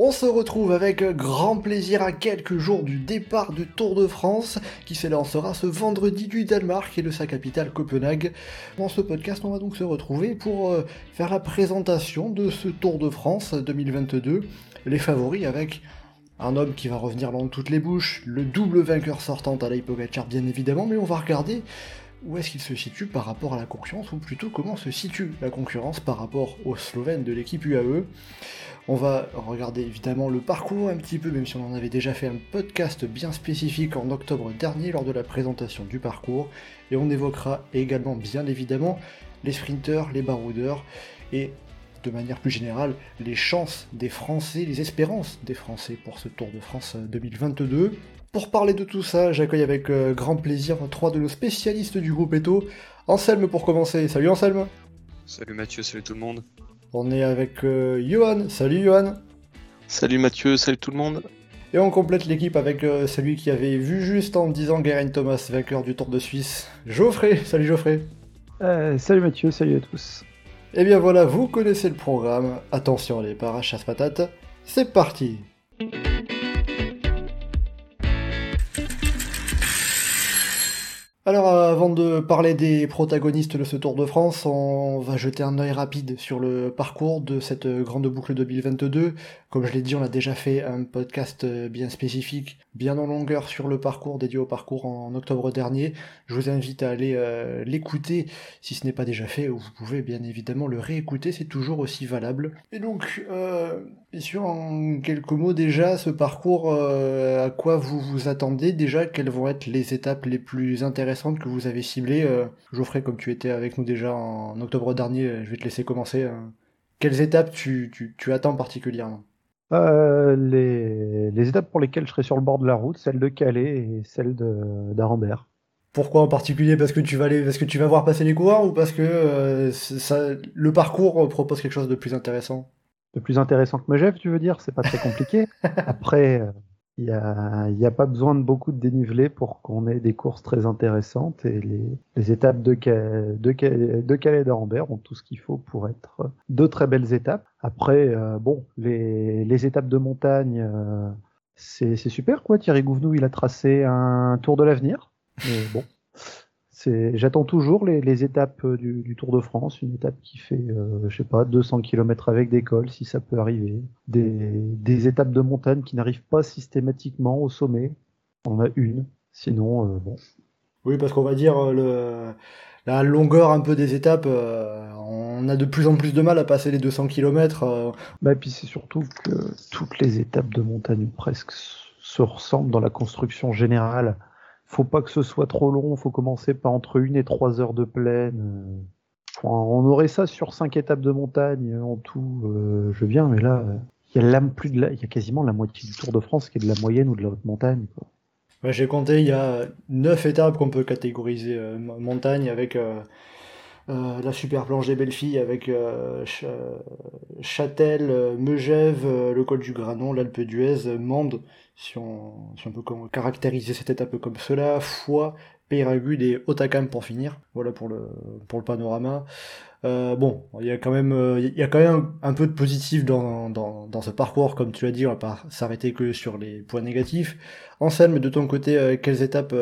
On se retrouve avec grand plaisir à quelques jours du départ du Tour de France qui s'élancera ce vendredi du Danemark et de sa capitale Copenhague. Dans ce podcast, on va donc se retrouver pour euh, faire la présentation de ce Tour de France 2022, les favoris avec un homme qui va revenir dans toutes les bouches, le double vainqueur sortant à Pogacar bien évidemment, mais on va regarder où est-ce qu'il se situe par rapport à la concurrence, ou plutôt comment se situe la concurrence par rapport aux Slovènes de l'équipe UAE. On va regarder évidemment le parcours un petit peu, même si on en avait déjà fait un podcast bien spécifique en octobre dernier lors de la présentation du parcours, et on évoquera également bien évidemment les sprinteurs, les baroudeurs, et de manière plus générale les chances des Français, les espérances des Français pour ce Tour de France 2022. Pour parler de tout ça, j'accueille avec euh, grand plaisir trois de nos spécialistes du groupe Eto. Anselme pour commencer. Salut Anselme. Salut Mathieu, salut tout le monde. On est avec euh, Johan. Salut Johan. Salut Mathieu, salut tout le monde. Et on complète l'équipe avec euh, celui qui avait vu juste en disant Geraint Thomas, vainqueur du Tour de Suisse. Geoffrey. Salut Geoffrey. salut Mathieu, salut à tous. Et bien voilà, vous connaissez le programme. Attention les parachasse patates. C'est parti. Alors avant de parler des protagonistes de ce Tour de France, on va jeter un œil rapide sur le parcours de cette grande boucle 2022. Comme je l'ai dit, on a déjà fait un podcast bien spécifique, bien en longueur sur le parcours, dédié au parcours en octobre dernier. Je vous invite à aller euh, l'écouter si ce n'est pas déjà fait, ou vous pouvez bien évidemment le réécouter, c'est toujours aussi valable. Et donc, euh, bien sûr, en quelques mots déjà, ce parcours, euh, à quoi vous vous attendez? Déjà Quelles vont être les étapes les plus intéressantes que vous avez ciblées? Euh, Geoffrey, comme tu étais avec nous déjà en octobre dernier, je vais te laisser commencer. Hein. Quelles étapes tu, tu, attends particulièrement? Euh, les, les, étapes pour lesquelles je serai sur le bord de la route, celle de Calais et celle d'Arambert. Pourquoi en particulier? Parce que tu vas aller, parce que tu vas voir passer les coureurs ou parce que ça, le parcours propose quelque chose de plus intéressant? De plus intéressant que Megève, tu veux dire? C'est pas très compliqué. Après, il n'y a, y a, pas besoin de beaucoup de dénivelé pour qu'on ait des courses très intéressantes et les, les étapes de, de, de Calais d'Arambert ont tout ce qu'il faut pour être de très belles étapes. Après, euh, bon, les, les, étapes de montagne, euh, c'est super quoi. Thierry Gouvenou, il a tracé un tour de l'avenir. Mais bon, j'attends toujours les, étapes euh, du, Tour de France, une étape qui fait, euh, je sais pas, 200 km avec des cols, si ça peut arriver, des, étapes de montagne qui n'arrivent pas systématiquement au sommet. On a une, sinon euh, bon. Oui, parce qu'on va dire le, la longueur un peu des étapes, on a de plus en plus de mal à passer les 200 km. Bah, et puis c'est surtout que toutes les étapes de montagne presque se ressemblent dans la construction générale faut pas que ce soit trop long, faut commencer par entre une et trois heures de plaine. on aurait ça sur cinq étapes de montagne en tout. Euh, je viens, mais là, il y a plus de y a quasiment la moitié du Tour de France qui est de la moyenne ou de la haute montagne. J'ai compté, il y a neuf étapes qu'on peut catégoriser euh, montagne avec euh, la super planche des belles filles, avec Châtel, Megève, le col du Granon, l'Alpe d'Huez, Mende si on, peut caractériser cette étape comme cela, Foix, Peyragude et Otakam pour finir. Voilà pour le, panorama. Euh, bon, il y a quand même, euh, il y a quand même un, peu de positif dans, ce parcours, comme tu l'as dit, on va pas s'arrêter que sur les points négatifs. Anselme, de ton côté, euh, quelles étapes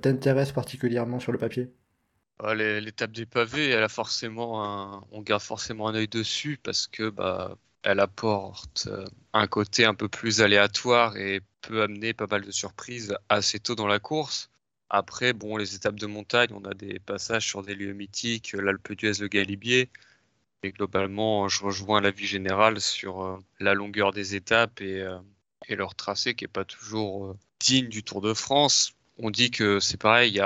t'intéressent particulièrement sur le papier? L'étape des pavés, elle a forcément un, on garde forcément un œil dessus parce que bah, elle apporte euh, un côté un peu plus aléatoire et peut amener pas mal de surprises assez tôt dans la course. Après, bon, les étapes de montagne, on a des passages sur des lieux mythiques, l'Alpe d'Huez, le Galibier. Et globalement, je rejoins l'avis général sur euh, la longueur des étapes et, euh, leur tracé qui n'est pas toujours digne du Tour de France. On dit que c'est pareil,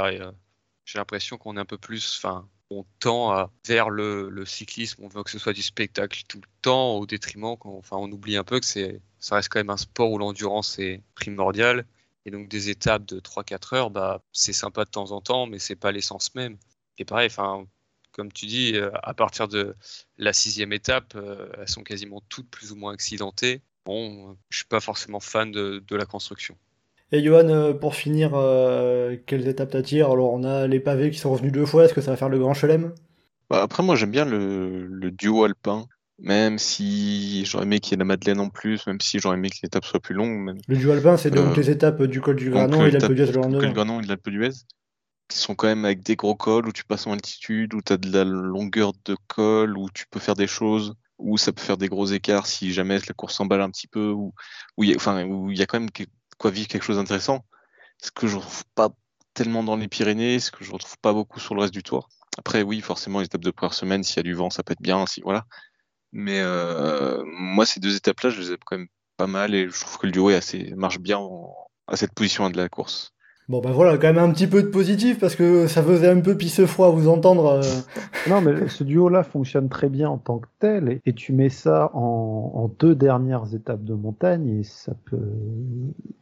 j'ai l'impression qu'on est un peu plus, enfin, on tend vers le, cyclisme, on veut que ce soit du spectacle tout le temps, au détriment, enfin, on oublie un peu que c'est, ça reste quand même un sport où l'endurance est primordiale Et donc des étapes de 3-4 heures, bah, c'est sympa de temps en temps, mais c'est pas l'essence même. Et pareil, enfin, comme tu dis, euh, à partir de la sixième étape, euh, elles sont quasiment toutes plus ou moins accidentées. Bon, je suis pas forcément fan de la construction. Et Johan, euh, pour finir, euh, quelles étapes t'attirent Alors, on a les pavés qui sont revenus deux fois. Est-ce que ça va faire le Grand Chelem? Bah, après, moi, j'aime bien le, le duo alpin, même si j'aurais aimé qu'il y ait la Madeleine en plus, même si j'aurais aimé que l'étape soit plus longue. même- Le duo alpin, c'est donc Euh, les étapes du col du Granon euh, et l'Alpe l'étape d'Huez le du lendemain. Granon et de l'Alpe d'Huez, qui sont quand même avec des gros cols où tu passes en altitude, où tu as de la longueur de col, où tu peux faire des choses, où ça peut faire des gros écarts si jamais la course s'emballe un petit peu, où où il y a, quand même quoi vivre quelque chose d'intéressant. Ce que je retrouve pas tellement dans les Pyrénées, ce que je retrouve pas beaucoup sur le reste du tour. Après, oui, forcément, les étapes de première semaine, s'il y a du vent, ça peut être bien, si, voilà. Mais euh, moi, ces deux étapes-là, je les aime quand même pas mal et je trouve que le duo est assez, marche bien en- à cette position de la course. Bon, ben voilà, quand même un petit peu de positif parce que ça faisait un peu pisse froid à vous entendre. euh. Non, mais ce duo-là fonctionne très bien en tant que tel, et, et tu mets ça en, en deux dernières étapes de montagne, et ça peut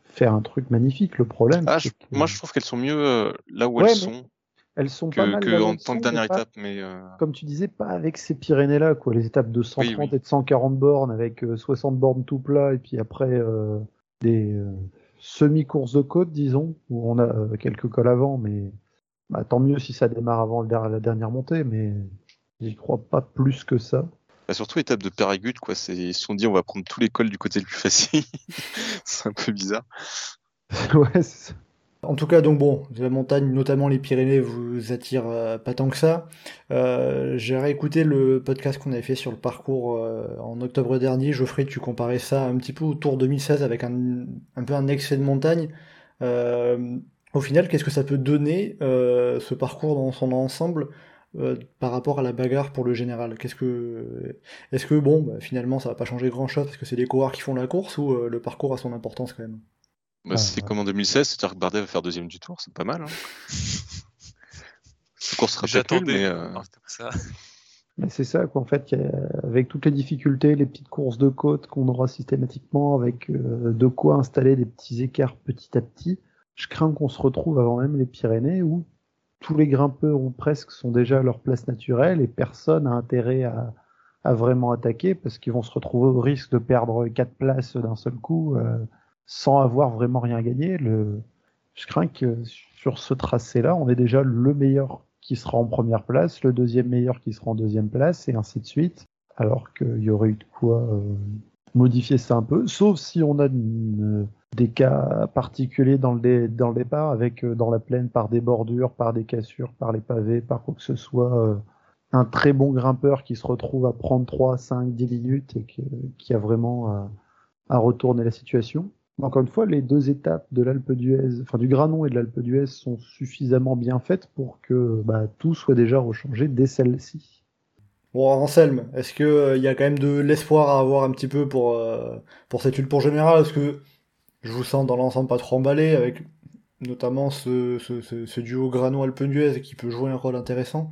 faire un truc magnifique. Le problème, Ah, c'est je- que moi, je trouve qu'elles sont mieux euh, là où Ouais, elles sont elles sont pas que, mal que en tant que dernière mais pas- étape. Mais euh, Comme tu disais, pas avec ces Pyrénées-là, quoi. Les étapes de 130 oui. et de 140 bornes, avec euh, 60 bornes tout plat, et puis après euh, des euh, semi-courses de côte, disons, où on a euh, quelques cols avant, mais bah, tant mieux si ça démarre avant la dernière montée, mais j'y crois pas plus que ça. bah, surtout étape de Péragude, quoi. C'est, ils se sont dit, on va prendre tous les cols du côté le plus facile. c'est un peu bizarre. ouais, c'est ça. En tout cas, donc bon, la montagne, notamment les Pyrénées, vous attire euh, pas tant que ça. Euh, j'ai réécouté le podcast qu'on avait fait sur le parcours euh, en octobre dernier. Geoffrey, tu comparais ça un petit peu au Tour 2016 avec un, peu un excès de montagne. Au final, qu'est-ce que ça peut donner ce parcours dans son ensemble par rapport à la bagarre pour le général? Est-ce que bon, bah, finalement, ça va pas changer grand-chose parce que c'est les coureurs qui font la course ou le parcours a son importance quand même? Bah, Ah, c'est ouais. comme en 2016, c'est-à-dire que Bardet va faire deuxième du tour, c'est pas mal. Hein. La course sera J'attendais mais euh, ça. Mais c'est ça, qu'en fait, avec toutes les difficultés, les petites courses de côte qu'on aura systématiquement, avec euh, de quoi installer des petits écarts petit à petit, je crains qu'on se retrouve avant même les Pyrénées où tous les grimpeurs ou presque sont déjà à leur place naturelle et personne n'a intérêt à, à vraiment attaquer parce qu'ils vont se retrouver au risque de perdre quatre places d'un seul coup euh, sans avoir vraiment rien gagné. Je crains que sur ce tracé-là, on est déjà le meilleur qui sera en première place, le deuxième meilleur qui sera en deuxième place, et ainsi de suite. Alors qu'il y aurait eu de quoi euh, modifier ça un peu, sauf si on a des cas particuliers dans le, dans le départ, avec euh, dans la plaine par des bordures, par des cassures, par les pavés, par quoi que ce soit, euh, un très bon grimpeur qui se retrouve à prendre 3, 5, 10 minutes et qui a vraiment à retourner la situation. Encore une fois, les deux étapes de l'Alpe d'Huez, enfin du Granon et de l'Alpe d'Huez sont suffisamment bien faites pour que bah, tout soit déjà rechangé dès celle-ci. Bon, Anselme, est-ce que euh, il y a quand même de l'espoir à avoir un petit peu pour, euh, pour cette ultra générale? Est-ce que je vous sens dans l'ensemble pas trop emballé avec notamment ce, ce, ce, ce duo Grano-Alpe-d'Huez qui peut jouer un rôle intéressant,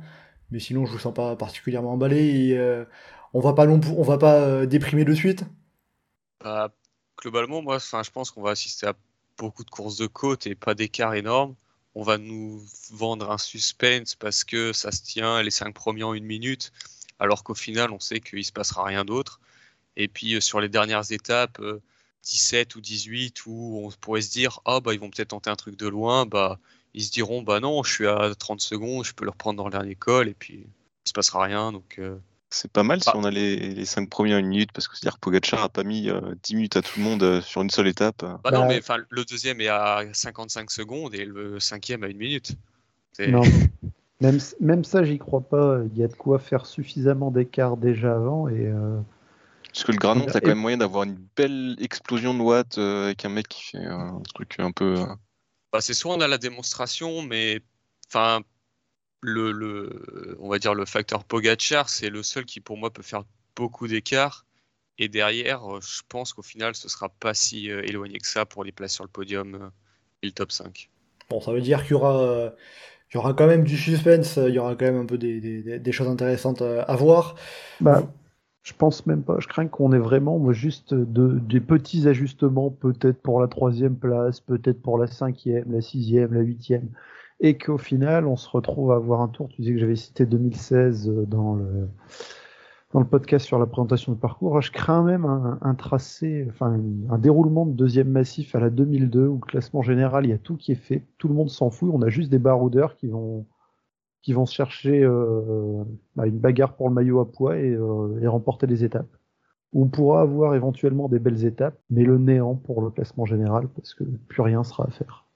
mais sinon je vous sens pas particulièrement emballé et euh, on va pas non plus- on va pas euh, déprimer de suite? Bah, globalement, moi, enfin, je pense qu'on va assister à beaucoup de courses de côte et pas d'écart énorme. On va nous vendre un suspense parce que ça se tient les cinq premiers en une minute, alors qu'au final, on sait qu'il se passera rien d'autre. Et puis euh, sur les dernières étapes, euh, 17 ou 18, où on pourrait se dire, ah bah ils vont peut-être tenter un truc de loin, bah ils se diront, bah non, je suis à 30 secondes, je peux le reprendre dans le dernier col, et puis il se passera rien. Donc euh, c'est pas mal si Ah. on a les, les cinq premiers en une minute, parce que c'est-à-dire que Pogacar a pas mis euh, 10 minutes à tout le monde euh, sur une seule étape. Bah non, Bah, mais enfin, le deuxième est à 55 secondes et le cinquième à une minute. Non, même, même ça, j'y crois pas. Il y a de quoi faire suffisamment d'écart déjà avant et euh, Parce que le Granon, t'as quand même moyen d'avoir une belle explosion de watts euh, avec un mec qui fait un truc un peu. euh, Bah, c'est soit on a la démonstration, mais enfin, le, le, on va dire le facteur Pogacar, c'est le seul qui pour moi peut faire beaucoup d'écart. Et derrière, euh, je pense qu'au final, ce sera pas si euh, éloigné que ça pour les places sur le podium euh, et le top 5. Bon, ça veut dire qu'il y aura, euh, il y aura quand même du suspense, il y aura quand même un peu des, des, choses intéressantes à voir. bah, Je pense même pas. Je crains qu'on ait vraiment moi, juste de, des petits ajustements, peut-être pour la troisième place, peut-être pour la cinquième, la sixième, la huitième, et qu'au final, on se retrouve à avoir un tour. Tu disais que j'avais cité 2016 dans le dans le podcast sur la présentation de parcours. Je crains même un, tracé, enfin un déroulement de deuxième massif à la 2002 où classement général, il y a tout qui est fait, tout le monde s'en fout. On a juste des baroudeurs qui vont qui chercher euh, bah, une bagarre pour le maillot à poids et, euh, et, remporter les étapes. On pourra avoir éventuellement des belles étapes, mais le néant pour le classement général parce que plus rien sera à faire.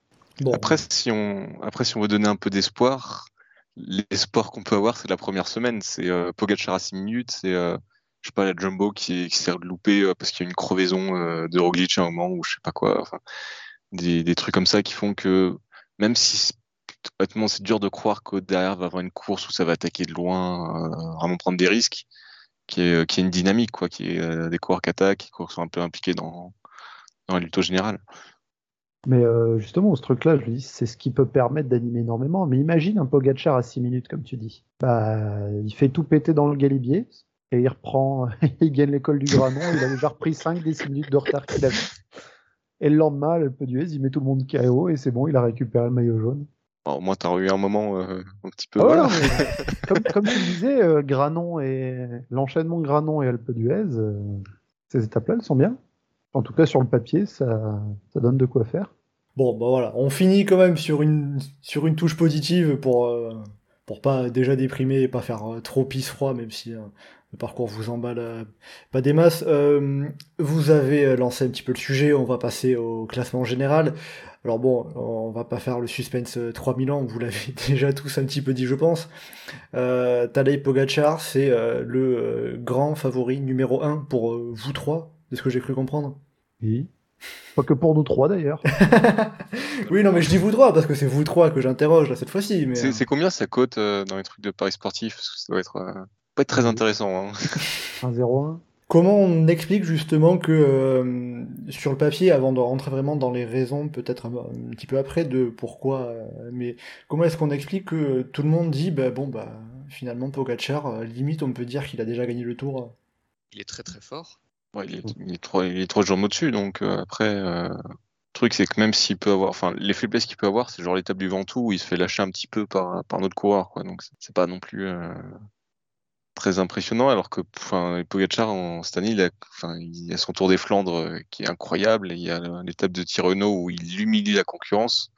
Après, si on, après, si on veut donner un peu d'espoir, l'espoir qu'on peut avoir, c'est la première semaine. C'est euh, Pogacar à 6 minutes, c'est euh, je sais pas la Jumbo qui, qui s'est loupé euh, parce qu'il y a une crevaison euh, de Roglic à un moment ou je sais pas quoi. Enfin, des, trucs comme ça qui font que même si honnêtement c'est dur de croire qu'au derrière va avoir une course où ça va attaquer de loin, vraiment prendre des risques, qui est, qui une dynamique quoi, qui est des coureurs qui attaquent, qui sont un peu impliqués dans dans la lutte générale. Mais euh, justement, ce truc-là, je dis, c'est ce qui peut permettre d'animer énormément. Mais imagine un Pogachar à 6 minutes, comme tu dis. Bah, il fait tout péter dans le galibier et il reprend, il gagne l'école du Granon. il a déjà repris 5 des 6 minutes de retard qu'il avait. Et le lendemain, le peu d'US, il met tout le monde KO et c'est bon, il a récupéré le maillot jaune. au moins, t'as eu un moment euh, un petit peu. Ah voilà. comme, comme, tu disais, euh, Granon et l'enchaînement Granon et Alpe d'Huez, euh, ces étapes-là, elles sont bien. En tout cas, sur le papier, ça, ça donne de quoi faire. Bon, bah voilà, on finit quand même sur une, sur une touche positive pour, euh, pas déjà déprimer et pas faire euh, trop pisse-froid, même si euh, le parcours vous emballe pas des masses. vous avez lancé un petit peu le sujet, on va passer au classement général. Alors bon, on va pas faire le suspense 3000 ans, vous l'avez déjà tous un petit peu dit, je pense. Euh, Tadej Pogacar, c'est le grand favori numéro 1 pour vous trois, c'est ce que j'ai cru comprendre. Oui. Pas que pour nous trois d'ailleurs. oui, non, mais je dis vous trois parce que c'est vous trois que j'interroge cette fois-ci. Mais... C'est, combien ça cote euh, dans les trucs de paris sportifs? Parce que ça doit être euh, pas être très intéressant. Hein. 1-0-1. Comment on explique justement que euh, sur le papier, avant de rentrer vraiment dans les raisons, peut-être un, un, petit peu après de pourquoi, mais comment est-ce qu'on explique que tout le monde dit, bah, bon, bah, finalement, Pogacar, limite, on peut dire qu'il a déjà gagné le tour Il est très très fort. Ouais, il, est, il, est trois, il est trois jours au-dessus, donc euh, après, euh, le truc c'est que même s'il peut avoir, enfin, les faiblesses qu'il peut avoir, c'est genre l'étape du Ventoux où il se fait lâcher un petit peu par, par notre coureur, quoi. Donc c'est pas non plus euh, très impressionnant, alors que, Pogacar en cette année, il a, enfin, il a son Tour des Flandres qui est incroyable, et il y a l'étape de Tirreno où il humilie la concurrence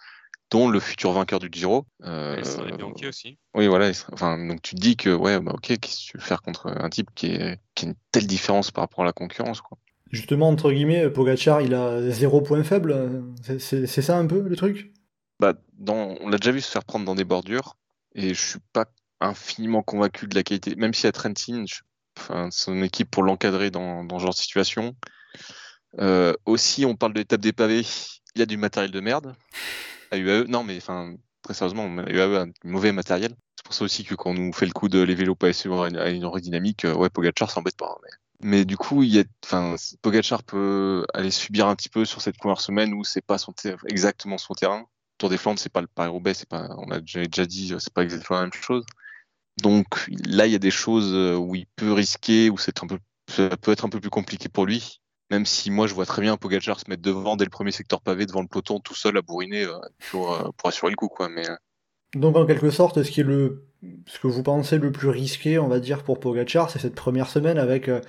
dont le futur vainqueur du Giro. Euh, et Bianchi aussi. Oui, voilà. Enfin, donc tu te dis que, ouais, bah, ok, qu'est-ce que tu veux faire contre un type qui, est, qui a une telle différence par rapport à la concurrence, quoi. Justement, entre guillemets, Pogachar, il a zéro point faible. C'est ça un peu le truc? Bah, dans, On l'a déjà vu se faire prendre dans des bordures, et je suis pas infiniment convaincu de la qualité, même si à Trentin, je, enfin, son équipe pour l'encadrer dans, dans ce genre de situation. Euh, aussi, on parle de l'étape des pavés, il y a du matériel de merde UAE. Non, mais très sérieusement, UAE a un mauvais matériel. C'est pour ça aussi que quand on nous fait le coup de les vélos pas à une aérodynamique, euh, ouais, Pogachar s'embête pas. Mais... mais, du coup, il y a, enfin, Pogachar peut aller subir un petit peu sur cette première semaine où c'est pas son exactement son terrain. Tour des Flandres, c'est pas le Paris-Roubaix, c'est pas, on a déjà, dit, c'est pas exactement la même chose. Donc là, il y a des choses euh, où il peut risquer, où c'est un peu, ça peut être un peu plus compliqué pour lui. Même si moi, je vois très bien Pogacar se mettre devant dès le premier secteur pavé, devant le peloton, tout seul à bourriner euh, pour, euh, pour, assurer le coup. Quoi. Mais, euh... Donc, en quelque sorte, ce qui le, ce que vous pensez le plus risqué, on va dire, pour Pogacar, c'est cette première semaine avec euh,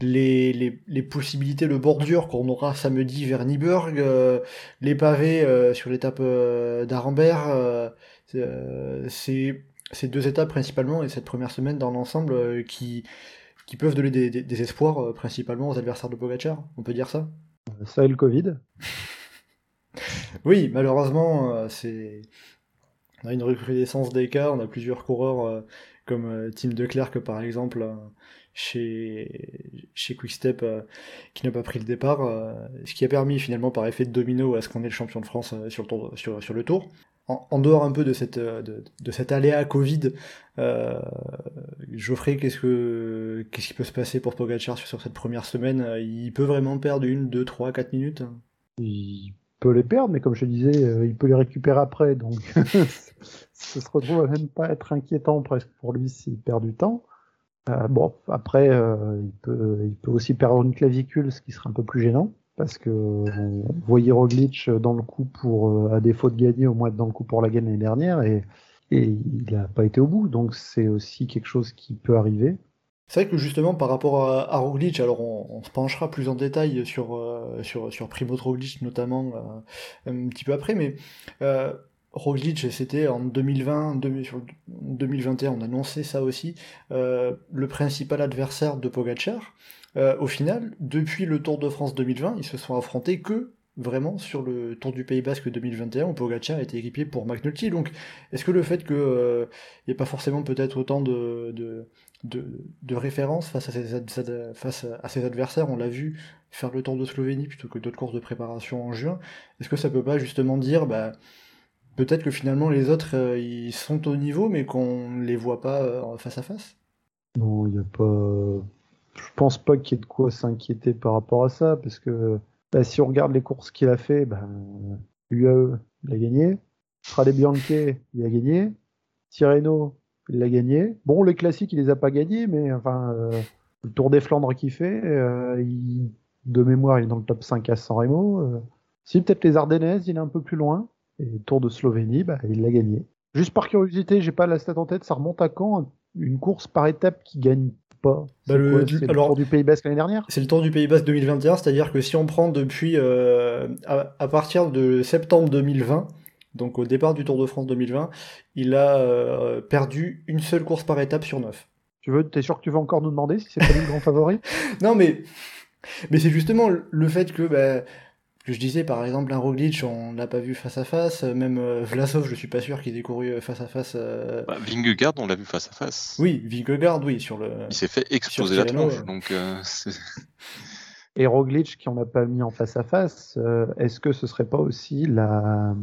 les, possibilités de bordure qu'on aura samedi vers Niburg, euh, les pavés euh, sur l'étape d'Arambert. c'est ces deux étapes principalement et cette première semaine dans l'ensemble qui qui peuvent donner des, des, des espoirs euh, principalement aux adversaires de Pogacar, on peut dire ça? Ça et le Covid. Oui, malheureusement, euh, c'est on a une recrudescence des cas, on a plusieurs coureurs euh, comme euh, Tim Declercq par exemple euh, chez chez Quickstep euh, qui n'a pas pris le départ, ce qui a permis finalement par effet de domino à ce qu'on ait le champion de France sur le tour sur, sur le tour en, dehors un peu de cette de, de cet aléa Covid, euh, Geoffrey, qu'est-ce que qu'est-ce qui peut se passer pour Pogacar sur, sur, cette première semaine? Il peut vraiment perdre une, deux, trois, quatre minutes? Il peut les perdre, mais comme je disais, euh, il peut les récupérer après, donc ça se retrouve même pas être inquiétant presque pour lui s'il perd du temps. Euh, bon, après, euh, il, peut, il peut aussi perdre une clavicule, ce qui serait un peu plus gênant, parce que on voyait Roglic dans le coup pour, euh, à défaut de gagner, au moins dans le coup pour la gagne l'année dernière, et, et il n'a pas été au bout, donc c'est aussi quelque chose qui peut arriver. C'est vrai que justement par rapport à, à Roglic, alors on, on, se penchera plus en détail sur, euh, sur, sur Primo Roglic notamment euh, un petit peu après, mais euh, Roglic, c'était en 2020, 2021, on annonçait ça aussi, euh, le principal adversaire de Pogacar. Euh, au final, depuis le Tour de France 2020, ils se sont affrontés que vraiment sur le Tour du Pays Basque 2021 où Pogacar a été équipier pour McNulty. Donc, est-ce que le fait qu'il n'y euh, ait pas forcément peut-être autant de, de, de, références face à, ces, face à ses adversaires, on l'a vu faire le Tour de Slovénie plutôt que d'autres courses de préparation en juin, est-ce que ça peut pas justement dire, bah, peut-être que finalement les autres euh, ils sont au niveau mais qu'on les voit pas euh, face à face? Non, il n'y a pas. Je pense pas qu'il y ait de quoi s'inquiéter par rapport à ça parce que bah, si on regarde les courses qu'il a fait, bah, il a gagné. Frade Bianche, il a gagné. Tirreno, il l'a gagné. Bon, les classiques, il les a pas gagnés, mais enfin, euh, le Tour des Flandres qu'il fait, de mémoire, il est dans le top 5 à San Remo. Si, peut-être les Ardennaises, il est un peu plus loin. Et le Tour de Slovénie, bah, il l'a gagné. Juste par curiosité, j'ai pas la stat en tête, ça remonte à quand Une course par étape qui gagne pas? Bah le, quoi, alors, Tour du Pays Basque l'année dernière? C'est le Tour du Pays Basque 2021, c'est-à-dire que si on prend depuis euh, à, à, partir de septembre 2020, donc au départ du Tour de France 2020, il a euh, perdu une seule course par étape sur neuf. Tu veux, t'es sûr que tu vas encore nous demander si c'est pas lui le grand favori? Non, mais mais c'est justement le fait que bah, que je disais par exemple un Roglic on l'a pas vu face à face. Même euh, Vlasov je suis pas sûr qu'il ait couru face à face euh... bah, Vingegaard on l'a vu face à face. Oui Vingegaard oui sur le il s'est fait exploser la tronche donc euh, et Roglic qui on n'a pas mis en face à face euh, est-ce que ce serait pas aussi la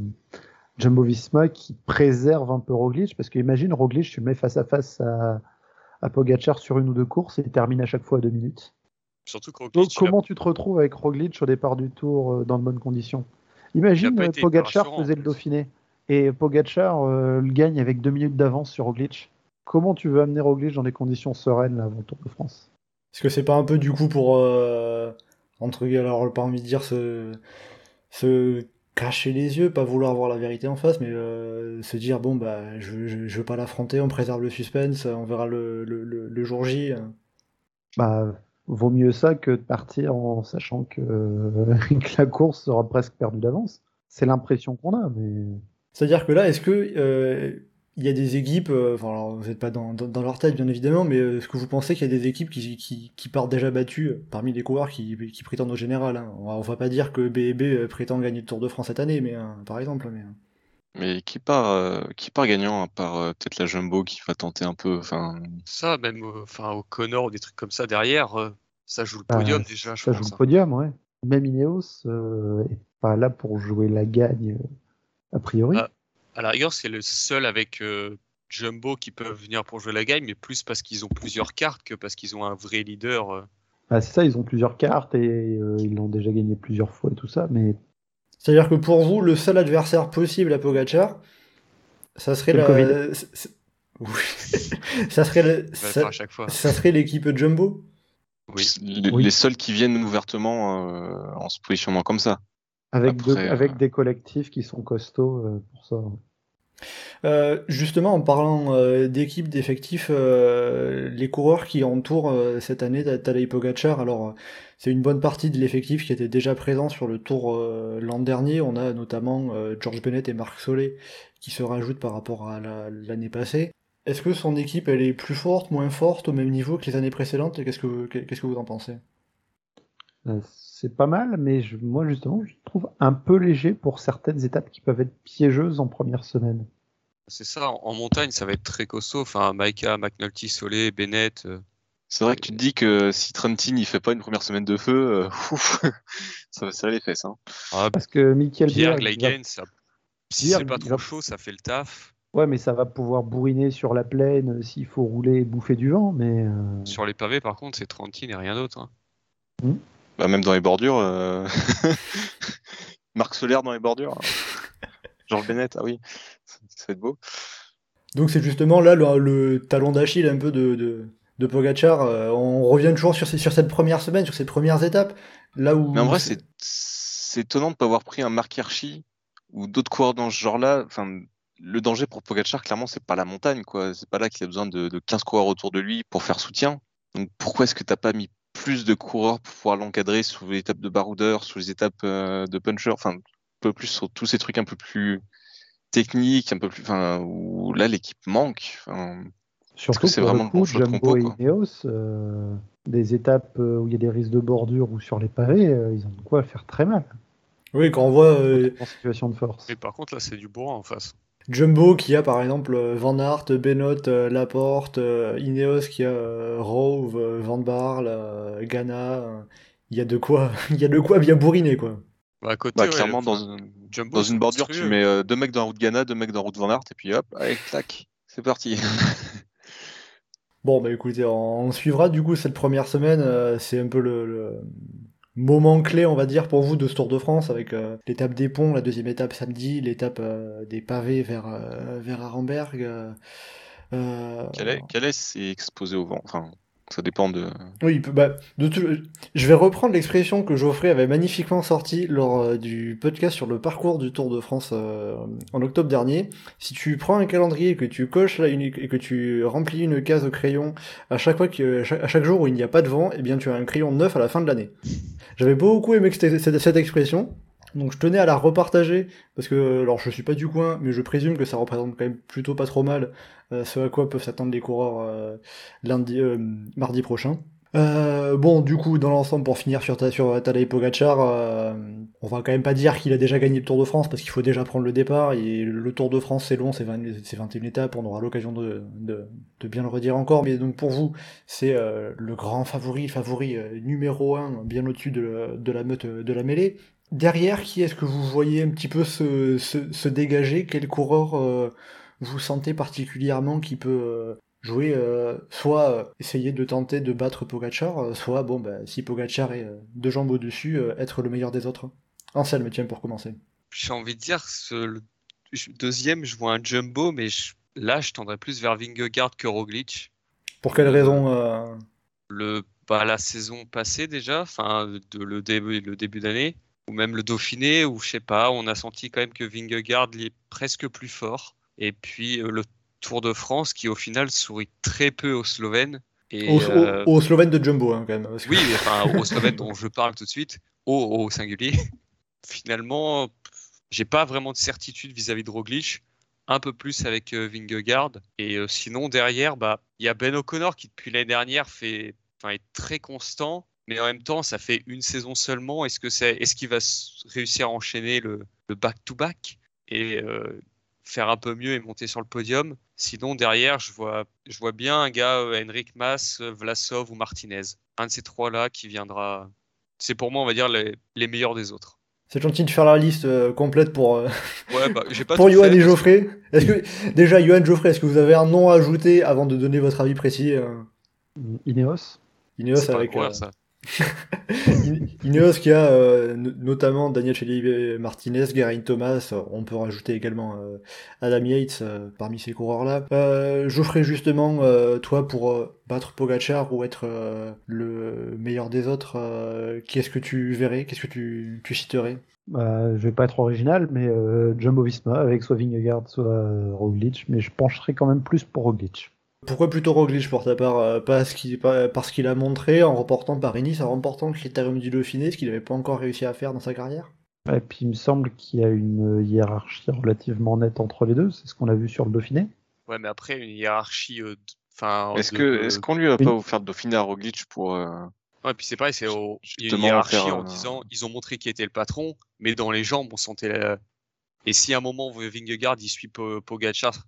Jumbo Visma qui préserve un peu Roglic? Parce que imagine Roglic tu le mets face à face à, à Pogacar sur une ou deux courses et il termine à chaque fois à deux minutes Surtout que Donc, comment a... tu te retrouves avec Roglic au départ du tour euh, dans de bonnes conditions? Imagine euh, Pogacar faisait le Dauphiné et Pogacar euh, le gagne avec deux minutes d'avance sur Roglic. Comment tu veux amener Roglic dans des conditions sereines là, avant le Tour de France? Est-ce que c'est pas un peu du coup pour euh, entre alors pas envie de dire se, se cacher les yeux, pas vouloir voir la vérité en face, mais euh, se dire bon bah je, je, je veux pas l'affronter, on préserve le suspense, on verra le, le, le, le jour J. Bah vaut mieux ça que de partir en sachant que, que la course sera presque perdue d'avance. C'est l'impression qu'on a, mais. C'est-à-dire que là, est-ce que euh, y a des équipes, euh, enfin, alors, vous n'êtes pas dans, dans, leur tête bien évidemment, mais euh, est-ce que vous pensez qu'il y a des équipes qui, qui, partent déjà battues parmi les coureurs qui, qui prétendent au général hein? On, va, va pas dire que BB prétend gagner le Tour de France cette année, mais par exemple. Mais, mais qui part, euh, qui part gagnant à part euh, peut-être la Jumbo qui va tenter un peu, enfin. Ça, même, enfin, au Connor ou des trucs comme ça derrière, euh, ça joue le podium bah, déjà. Je ça pense, joue le hein. podium, ouais. Même Ineos est pas là pour jouer la gagne a priori. Ah, à la rigueur, c'est le seul avec Jumbo qui peuvent venir pour jouer la gagne, mais plus parce qu'ils ont plusieurs cartes que parce qu'ils ont un vrai leader. Bah, c'est ça, ils ont plusieurs cartes et ils l'ont déjà gagné plusieurs fois et tout ça, mais c'est-à-dire que pour vous, le seul adversaire possible à Pogacar, ça serait la. Oui. ça serait le... ça... ça serait l'équipe Jumbo. Oui. Les, oui. les, seuls qui viennent ouvertement euh, en se positionnant comme ça. Avec, Après, de, euh... avec des collectifs qui sont costauds euh, pour ça. Euh, justement, en parlant euh, d'équipe, d'effectifs, euh, les coureurs qui entourent cette année Tadej Pogacar, alors c'est une bonne partie de l'effectif qui était déjà présent sur le Tour l'an dernier. On a notamment George Bennett et Marc Solé qui se rajoutent par rapport à l'année la, passée. Est-ce que son équipe elle est plus forte, moins forte, au même niveau que les années précédentes? Qu'est-ce que qu'est-ce que vous en pensez? C'est pas mal, mais je, moi justement, je trouve un peu léger pour certaines étapes qui peuvent être piégeuses en première semaine. C'est ça, en, en, montagne, ça va être très costaud. Enfin, Maika, McNulty, Solé, Bennett. Euh... C'est vrai que tu te dis que si Trentin il fait pas une première semaine de feu, euh, ouf, ça va serrer les fesses. Hein. Ah, Parce que Michael Pierre Gleigen, ça... si c'est pas trop va... chaud, ça fait le taf. Ouais, mais ça va pouvoir bourriner sur la plaine s'il faut rouler et bouffer du vent. Mais euh... Sur les pavés, par contre, c'est Trentin et rien d'autre. Hein. Mmh. Bah, même dans les bordures. Euh... Marc Solaire dans les bordures. Georges Bennett, ah oui, ça va être beau. Donc c'est justement là le, le talon d'Achille un peu de, de de Pogachar. Euh, on revient toujours sur, sur cette première semaine, sur ces premières étapes. Là où Mais en vrai, c'est c'est étonnant de pas avoir pris un Mark Hirschi ou d'autres coureurs dans ce genre-là. Enfin, le danger pour Pogachar, clairement, c'est pas la montagne, quoi. C'est pas là qu'il a besoin de, de 15 coureurs autour de lui pour faire soutien. Donc pourquoi est-ce que t'as pas mis plus de coureurs pour pouvoir l'encadrer sur l'étape de baroudeur, sur les étapes euh, de puncher, enfin un peu plus sur tous ces trucs un peu plus techniques, un peu plus, enfin où là l'équipe manque. Enfin, Surtout que c'est vraiment le coup, Jumbo compo, et. Ineos, euh, des étapes euh, où il y a des risques de bordure ou sur les pavés, euh, ils ont de quoi faire très mal Oui, quand on voit euh, en situation de force. Mais par contre, là, c'est du bourrin en face. Jumbo qui a par exemple euh, Van Aert, Benoît, euh, Laporte, euh, Ineos qui a Rove, Van Barle, Ghana. Il y a de quoi, il y a de quoi bien bourriner quoi. Bah, à côté, Bah, ouais, clairement, dans, un- Jumbo, dans une bordure, tu mets euh, deux mecs dans la route Ghana, deux mecs dans la route Van Aert, et puis hop, allez, clac, c'est parti. Bon bah écoutez, on, on suivra du coup cette première semaine. euh, c'est un peu le, le moment clé, on va dire, pour vous de ce Tour de France avec euh, l'étape des ponts, la deuxième étape samedi, l'étape euh, des pavés vers euh, vers Arenberg. Calais, Calais s'est exposé au vent. Enfin, ça dépend de. Oui, bah, de tout- je vais reprendre l'expression que Geoffrey avait magnifiquement sortie lors euh, du podcast sur le parcours du Tour de France euh, en octobre dernier. Si tu prends un calendrier et que tu coches là une, et que tu remplis une case au crayon à chaque fois que, à chaque, jour où il n'y a pas de vent, eh bien tu as un crayon neuf à la fin de l'année. J'avais beaucoup aimé cette, expression. Donc je tenais à la repartager parce que alors je suis pas du coin mais je présume que ça représente quand même plutôt pas trop mal ce à quoi peuvent s'attendre les coureurs euh, lundi euh, mardi prochain. Euh, bon, du coup, dans l'ensemble, pour finir sur, ta, sur Tadej Pogacar, euh, on va quand même pas dire qu'il a déjà gagné le Tour de France parce qu'il faut déjà prendre le départ. Et le Tour de France, c'est long, c'est 20 c'est 21 étapes, on aura l'occasion de, de, de bien le redire encore. Mais donc pour vous, c'est euh, le grand favori, favori euh, numéro 1, bien au-dessus de, de la meute de la mêlée. Derrière, qui est-ce que vous voyez un petit peu se, se, se dégager? Quel coureur euh, vous sentez particulièrement qui peut euh, jouer euh, soit euh, essayer de tenter de battre Pogachar, euh, soit bon bah, si Pogachar est deux jambes au-dessus, être le meilleur des autres. Anselme, tiens pour commencer. J'ai envie de dire, ce, le deuxième, je vois un Jumbo, mais je- là, je tendrais plus vers Vingegaard que Roglic. Pour quelle raison Le, bah, la saison passée déjà, enfin de, le début, le début d'année, ou même le Dauphiné, où je sais pas, on a senti quand même que Vingegaard il est presque plus fort. Et puis euh, le Tour de France qui au final sourit très peu aux Slovènes. Et, au, euh, au- au Slovène de Jumbo hein, quand même. parce que- oui, enfin aux Slovènes dont je parle tout de suite, au, au singulier. Finalement, j'ai pas vraiment de certitude vis-à-vis de Roglic. Un peu plus avec euh, Vingegaard. Et euh, sinon, derrière, bah, il y a Ben O'Connor qui, depuis l'année dernière, fait, est très constant. Mais en même temps, ça fait une saison seulement. Est-ce que c'est, est-ce qu'il va réussir à enchaîner le, back-to-back? Et euh, faire un peu mieux et monter sur le podium Sinon, derrière, je vois, je vois bien un gars, euh, Henrik Mas, euh, Vlasov ou Martinez. Un de ces trois-là qui viendra. C'est pour moi, on va dire, les, les meilleurs des autres. C'est gentil de faire la liste euh, complète pour, euh, Ouais, bah, pas pour tout Johan fait, et Geoffrey. Est-ce que déjà Johan Geoffrey, est-ce que vous avez un nom à ajouter avant de donner votre avis précis Ineos Ineos avec coureur, euh, ça. Ineos qui a euh, no- notamment Daniel Felipe Martinez, Geraint Thomas, euh, on peut rajouter également euh, Adam Yates euh, parmi ces coureurs-là. Euh, Geoffrey justement, toi pour battre Pogachar ou être le meilleur des autres, euh, qu'est-ce que tu verrais, qu'est-ce que tu, tu citerais? Bah, je vais pas être original, mais Jumbo Visma avec soit Vingegaard, soit Roglic, mais je pencherai quand même plus pour Roglic. Pourquoi plutôt Roglic pour ta part euh, Parce qu'il pas- parce qu'il a montré en remportant Paris-Nice, en remportant le Critérium du Dauphiné, ce qu'il n'avait pas encore réussi à faire dans sa carrière? Et puis il me semble qu'il y a une hiérarchie relativement nette entre les deux, c'est ce qu'on a vu sur le Dauphiné. Ouais, mais après, une hiérarchie. euh, Est-ce de- que est-ce qu'on lui a Oui. pas offert de Dauphiné à Roglic pour euh, Ouais, puis c'est pareil, c'est au... une hiérarchie faire en disant ils ont montré qui était le patron, mais dans les jambes, on sentait la... Et si à un moment, Vingegaard, il suit Po- Pogacar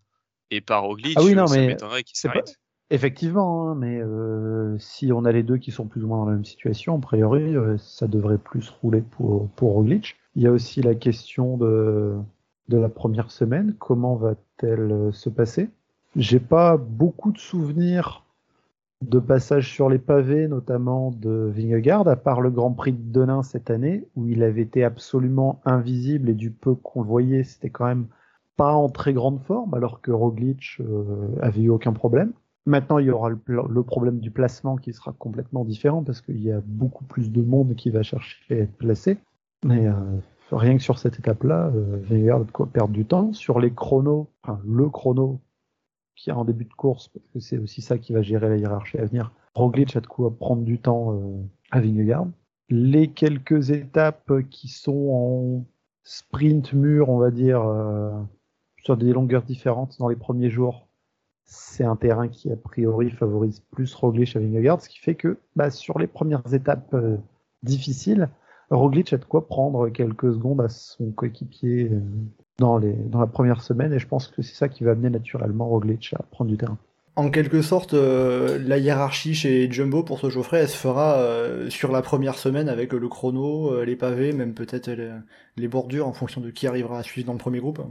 et Ah oui, non, ça m'étonnerait qu'il pas- s'arrête. Effectivement, hein, mais euh, si on a les deux qui sont plus ou moins dans la même situation, a priori, euh, ça devrait plus rouler pour, pour Roglic. Il y a aussi la question de, de la première semaine. Comment va-t-elle euh, se passer? J'ai pas beaucoup de souvenirs de passage sur les pavés, notamment de Vingegaard, à part le Grand Prix de Denain cette année, où il avait été absolument invisible et du peu qu'on le voyait, c'était quand même pas en très grande forme, alors que Roglic euh, avait eu aucun problème. Maintenant, il y aura le, problème du placement qui sera complètement différent parce qu'il y a beaucoup plus de monde qui va chercher à être placé. Mais euh, rien que sur cette étape-là, euh, Vingegaard quoi perdre du temps. Sur les chronos, enfin, le chrono qui est en début de course, parce que c'est aussi ça qui va gérer la hiérarchie à venir, Roglic a de quoi prendre du temps euh, à Vingegaard. Les quelques étapes qui sont en sprint mur, on va dire, sur des longueurs différentes dans les premiers jours, c'est un terrain qui a priori favorise plus Roglic à Vingegaard, ce qui fait que bah, sur les premières étapes euh, difficiles, Roglic a de quoi prendre quelques secondes à son coéquipier euh, dans, la première semaine, et je pense que c'est ça qui va amener naturellement Roglic à prendre du terrain. En quelque sorte, euh, la hiérarchie chez Jumbo pour ce Geoffrey, elle se fera sur la première semaine avec le chrono, les pavés, même peut-être les, bordures en fonction de qui arrivera à suivre dans le premier groupe.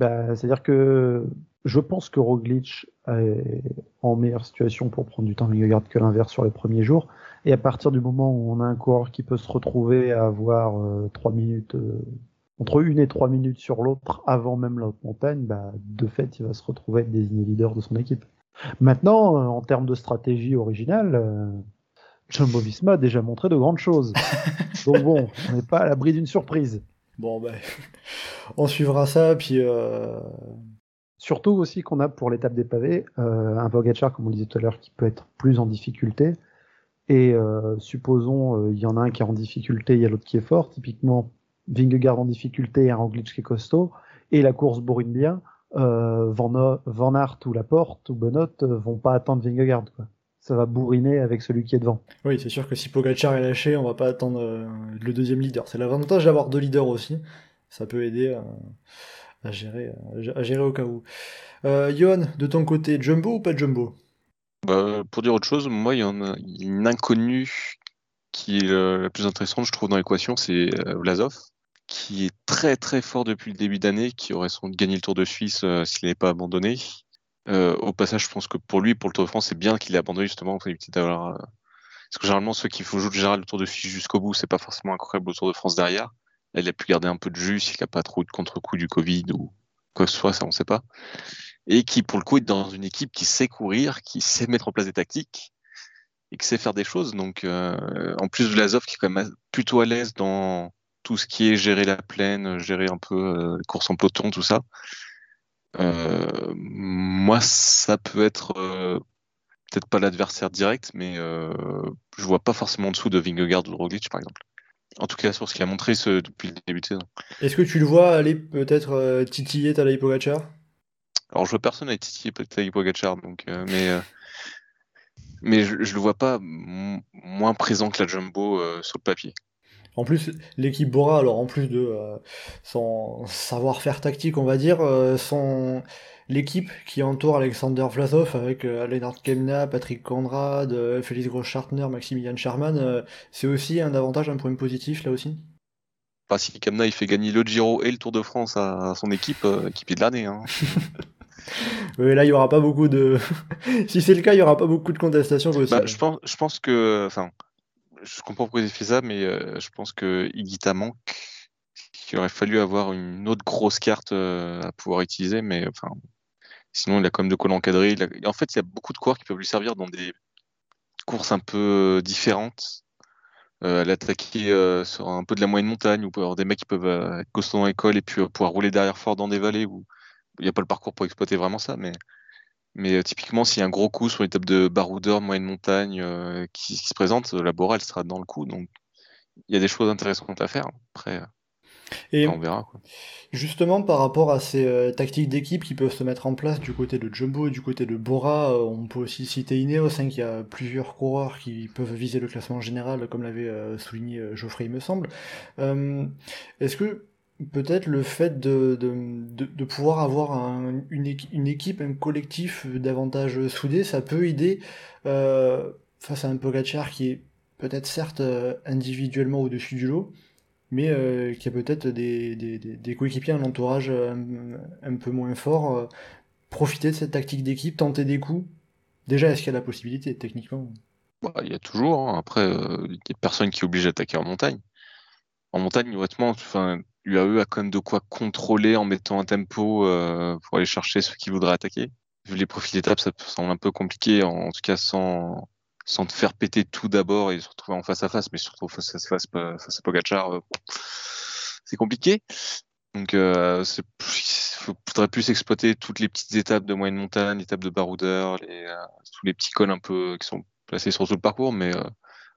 Bah, C'est-à-dire que je pense que Roglic est en meilleure situation pour prendre du temps Vingegaard que l'inverse sur les premiers jours. Et à partir du moment où on a un coureur qui peut se retrouver à avoir trois minutes, entre une et trois minutes sur l'autre avant même la haute montagne, bah, de fait, il va se retrouver être désigné leader de son équipe. Maintenant, euh, en termes de stratégie originale, euh, Jumbo Visma a déjà montré de grandes choses. Donc bon, on n'est pas à l'abri d'une surprise. Bon, ben, on suivra ça, puis... Euh... Surtout aussi qu'on a pour l'étape des pavés euh, un Pogacar, comme on disait tout à l'heure, qui peut être plus en difficulté. Et euh, supposons, il y en a un qui est en difficulté, il y a l'autre qui est fort. Typiquement, Vingegaard en difficulté et un Roglic qui est costaud. Et la course euh, Van, Van ou Laporte ou Benot euh, vont pas attendre Vingegaard. Ça va bourriner avec celui qui est devant. Oui, c'est sûr que si Pogacar est lâché, on va pas attendre euh, le deuxième leader. C'est l'avantage d'avoir deux leaders aussi. Ça peut aider à, à gérer, à gérer au cas où. Euh, Johan, de ton côté, Jumbo ou pas Jumbo? Bah, Pour dire autre chose, moi, il y en a une inconnue qui est la plus intéressante, je trouve, dans l'équation, c'est Vlasov qui est très très fort depuis le début d'année, qui aurait sans doute gagné le Tour de Suisse euh, s'il n'avait pas abandonné. Euh, au passage, je pense que pour lui, pour le Tour de France, c'est bien qu'il ait abandonné justement éviter d'avoir. Euh... Parce que généralement, ceux qui jouer le Tour de Suisse jusqu'au bout, c'est pas forcément incroyable au Tour de France derrière. Là, il a pu garder un peu de jus s'il n'a pas trop de contre-coup du Covid ou quoi que ce soit, ça on sait pas. Et qui, pour le coup, est dans une équipe qui sait courir, qui sait mettre en place des tactiques et qui sait faire des choses. Donc, euh, en plus, Vlasov qui est quand même plutôt à l'aise dans tout ce qui est gérer la plaine, gérer un peu les courses en peloton, tout ça. Euh, moi, ça peut être euh, peut-être pas l'adversaire direct, mais euh, je vois pas forcément en dessous de Vingegaard ou de Roglic, par exemple. En tout cas, sur ce qu'il a montré ce, depuis le début de saison. Est-ce que tu le vois aller peut-être euh, titiller Tadej Pogacar? Alors, je vois personne aller titiller Tadej Pogacar, donc, mais mais je, je le vois pas moins présent que la Jumbo sur le papier. En plus, l'équipe Bora, alors en plus de euh, son savoir-faire tactique, on va dire, euh, son l'équipe qui entoure Alexander Vlasov avec euh, Lennart Kemna, Patrick Conrad, euh, Félix Groschartner, Maximilian Charman, euh, c'est aussi un avantage, un point positif là aussi Pas si Kemna il fait gagner le Giro et le Tour de France à, son équipe, équipe de l'année. Hein. oui, là il y aura pas beaucoup de. si c'est le cas, il y aura pas beaucoup de contestations bah, je pense, je pense que, enfin je comprends pourquoi il fait ça, mais euh, je pense que Igita manque. Il aurait fallu avoir une autre grosse carte euh, à pouvoir utiliser, mais enfin, sinon il a quand même de quoi l'encadrer. En fait, il y a beaucoup de coureurs qui peuvent lui servir dans des courses un peu euh, différentes. L'attaquer sur un peu de la moyenne montagne, ou avoir des mecs qui peuvent être costauds dans l'école et puis pouvoir rouler derrière fort dans des vallées où il n'y a pas le parcours pour exploiter vraiment ça, mais mais euh, typiquement, s'il y a un gros coup sur l'étape de baroudeur, moyenne montagne euh, qui, qui, se présente, la Bora, elle sera dans le coup. Donc, il y a des choses intéressantes à faire. Après, et on verra. Quoi. Justement, par rapport à ces euh, tactiques d'équipe qui peuvent se mettre en place du côté de Jumbo et du côté de Bora, euh, on peut aussi citer Ineos, hein, qui a plusieurs coureurs qui peuvent viser le classement général, comme l'avait euh, souligné Geoffrey, il me semble. Est-ce que peut-être le fait de, de, de, pouvoir avoir un, une, une, équipe, un collectif davantage soudé, ça peut aider euh, face à un Pogacar qui est peut-être certes individuellement au-dessus du lot, mais euh, qui a peut-être des, des, des coéquipiers, un entourage un, peu moins fort, euh, profiter de cette tactique d'équipe, tenter des coups. Déjà, est-ce qu'il y a la possibilité, techniquement? Bah, Il y a toujours. Hein. Après, euh, il y a personne qui oblige d'attaquer en montagne. En montagne, honnêtement, enfin, UAE a quand même de quoi contrôler en mettant un tempo euh, pour aller chercher ceux qui voudraient attaquer. vu les profils d'étape, ça semble un peu compliqué, en tout cas sans, sans te faire péter tout d'abord et se retrouver en face à face, mais surtout face à face, face à Pogacar, euh, c'est compliqué. Donc, euh, il faudrait plus exploiter toutes les petites étapes de moyenne montagne, l'étape de baroudeur, les, euh, tous les petits cols un peu qui sont placés sur tout le parcours, mais euh,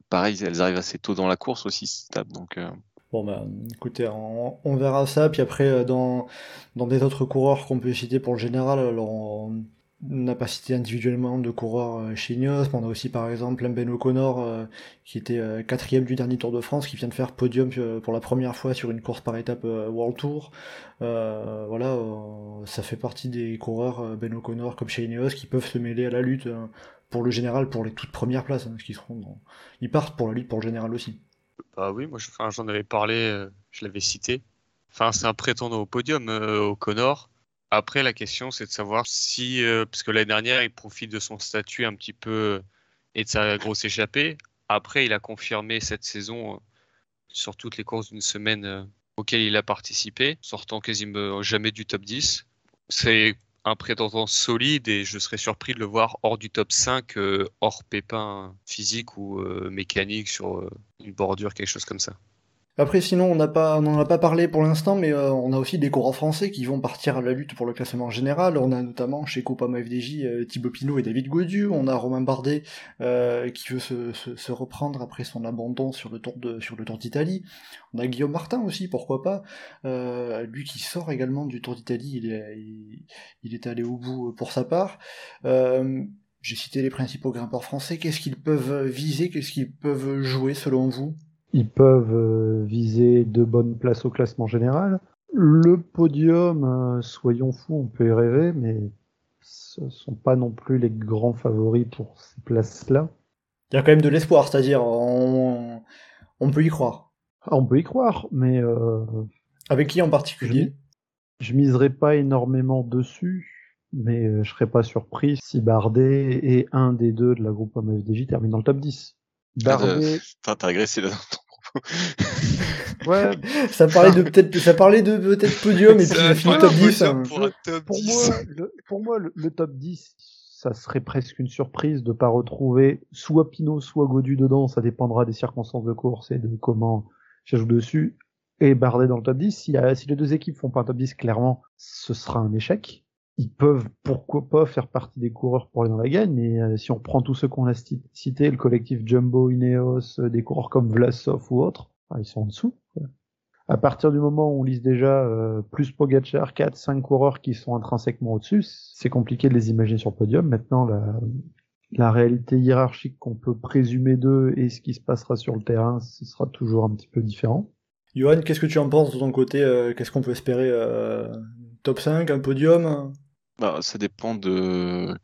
pareil, elles arrivent assez tôt dans la course aussi, ces étapes. Donc, euh, Bon bah écoutez, on, verra ça, puis après euh, dans, des autres coureurs qu'on peut citer pour le général, alors on n'a pas cité individuellement de coureurs euh, chez Ineos, mais on a aussi par exemple Ben O'Connor euh, qui était quatrième du dernier Tour de France, qui vient de faire podium pour la première fois sur une course par étape World Tour. Voilà, ça fait partie des coureurs Ben O'Connor comme chez Ineos qui peuvent se mêler à la lutte euh, pour le général pour les toutes premières places, hein, ils partent pour la lutte pour le général aussi. Bah oui, moi j'en avais parlé, euh, je l'avais cité. Enfin, c'est un prétendant au podium, euh, au Connor. Après, la question c'est de savoir si, euh, parce que l'année dernière, il profite de son statut un petit peu et de sa grosse échappée. Après, il a confirmé cette saison sur toutes les courses d'une semaine auxquelles il a participé, sortant quasiment jamais du top 10. C'est un prétendant solide et je serais surpris de le voir hors du top 5, euh, hors pépin physique ou euh, mécanique sur euh, une bordure, quelque chose comme ça. Après, sinon, on n'en a pas parlé pour l'instant, mais euh, on a aussi des coureurs français qui vont partir à la lutte pour le classement général. On a notamment chez Copama FDJ euh, Thibaut Pinot et David Gaudu. On a Romain Bardet euh, qui veut se, reprendre après son abandon sur le Tour de, sur le Tour d'Italie. On a Guillaume Martin aussi, pourquoi pas. Lui qui sort également du Tour d'Italie, il est, il, est allé au bout pour sa part. J'ai cité les principaux grimpeurs français. Qu'est-ce qu'ils peuvent viser? Qu'est-ce qu'ils peuvent jouer selon vous? Ils peuvent euh, viser de bonnes places au classement général. Le podium, euh, soyons fous, on peut y rêver, mais ce sont pas non plus les grands favoris pour ces places-là. Il y a quand même de l'espoir, c'est-à-dire on, on peut y croire. Ah, on peut y croire, mais euh, Avec qui en particulier? je miserai pas énormément dessus, mais je serais pas surpris si Bardet et un des deux de la groupe FDJ terminent dans le top 10. Bardet, Putain, t'as régressé là dans ton propos. ouais, Ça parlait de peut-être, ça parlait de peut-être podium et puis il a fini top 10. hein. Pour un top pour 10. moi, le, pour moi, le, le top 10, ça serait presque une surprise de pas retrouver soit Pinot, soit Godu dedans. Ça dépendra des circonstances de course et de comment j'ajoute dessus. Et Bardet dans le top 10. Si, si les deux équipes font pas un top 10, clairement, ce sera un échec. Ils peuvent, pourquoi pas, faire partie des coureurs pour aller dans la gagne. Mais euh, si on prend tous ceux qu'on a cités, le collectif Jumbo, Ineos, euh, des coureurs comme Vlasov ou autres, ils sont en dessous. À partir du moment où on lise déjà euh, plus Pogacar, 4, 5 coureurs qui sont intrinsèquement au-dessus, c'est compliqué de les imaginer sur le podium. Maintenant, la, la réalité hiérarchique qu'on peut présumer d'eux et ce qui se passera sur le terrain, ce sera toujours un petit peu différent. Johan, qu'est-ce que tu en penses de ton côté euh, Qu'est-ce qu'on peut espérer Top 5, un podium Bah, ça dépend de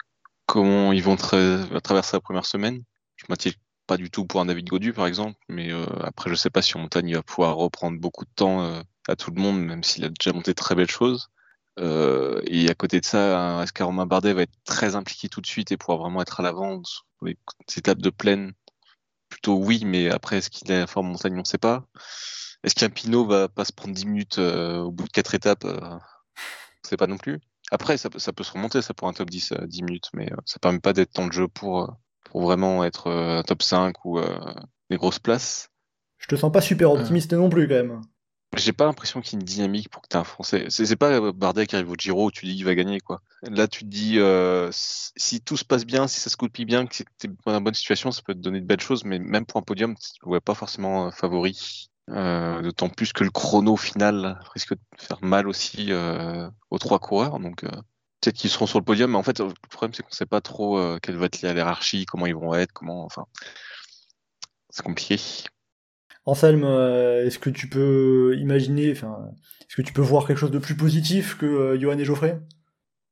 comment ils vont tra- traverser la première semaine. Je m'inquiète pas du tout pour un David Godu, par exemple, mais euh, après, je sais pas si montagne, va pouvoir reprendre beaucoup de temps euh, à tout le monde, même s'il a déjà monté de très belles choses. Euh, et à côté de ça, est-ce qu'Aromain Bardet va être très impliqué tout de suite et pouvoir vraiment être à l'avant sur les étapes de plaine Plutôt oui, mais après, est-ce qu'il est fort en montagne On ne sait pas. Est-ce qu'un Pinot va pas se prendre 10 minutes euh, au bout de quatre étapes On ne sait pas non plus. Après, ça, peut- ça peut se remonter, ça pour un top 10 à 10 minutes, mais euh, ça permet pas d'être dans le jeu pour, euh, pour vraiment être euh, top 5 ou des grosses places. Je te sens pas super optimiste non plus quand même. J'ai pas l'impression qu'il y ait une dynamique pour que tu un Français. C'est pas Bardet qui arrive au Giro où tu dis qu'il va gagner. quoi. Là, tu te dis, euh, si tout se passe bien, si ça se goupille bien, que tu es dans la bonne situation, ça peut te donner de belles choses, mais même pour un podium, tu ne vois pas forcément favori. Euh, D'autant plus que le chrono final risque de faire mal aussi euh, aux trois coureurs. Donc, euh, peut-être qu'ils seront sur le podium, mais en fait, le problème, c'est qu'on sait pas trop euh, quelle va être la hiérarchie, comment ils vont être, comment. Enfin, c'est compliqué. Anselme, euh, est-ce que tu peux imaginer, enfin, est-ce que tu peux voir quelque chose de plus positif que euh, Johan et Geoffrey?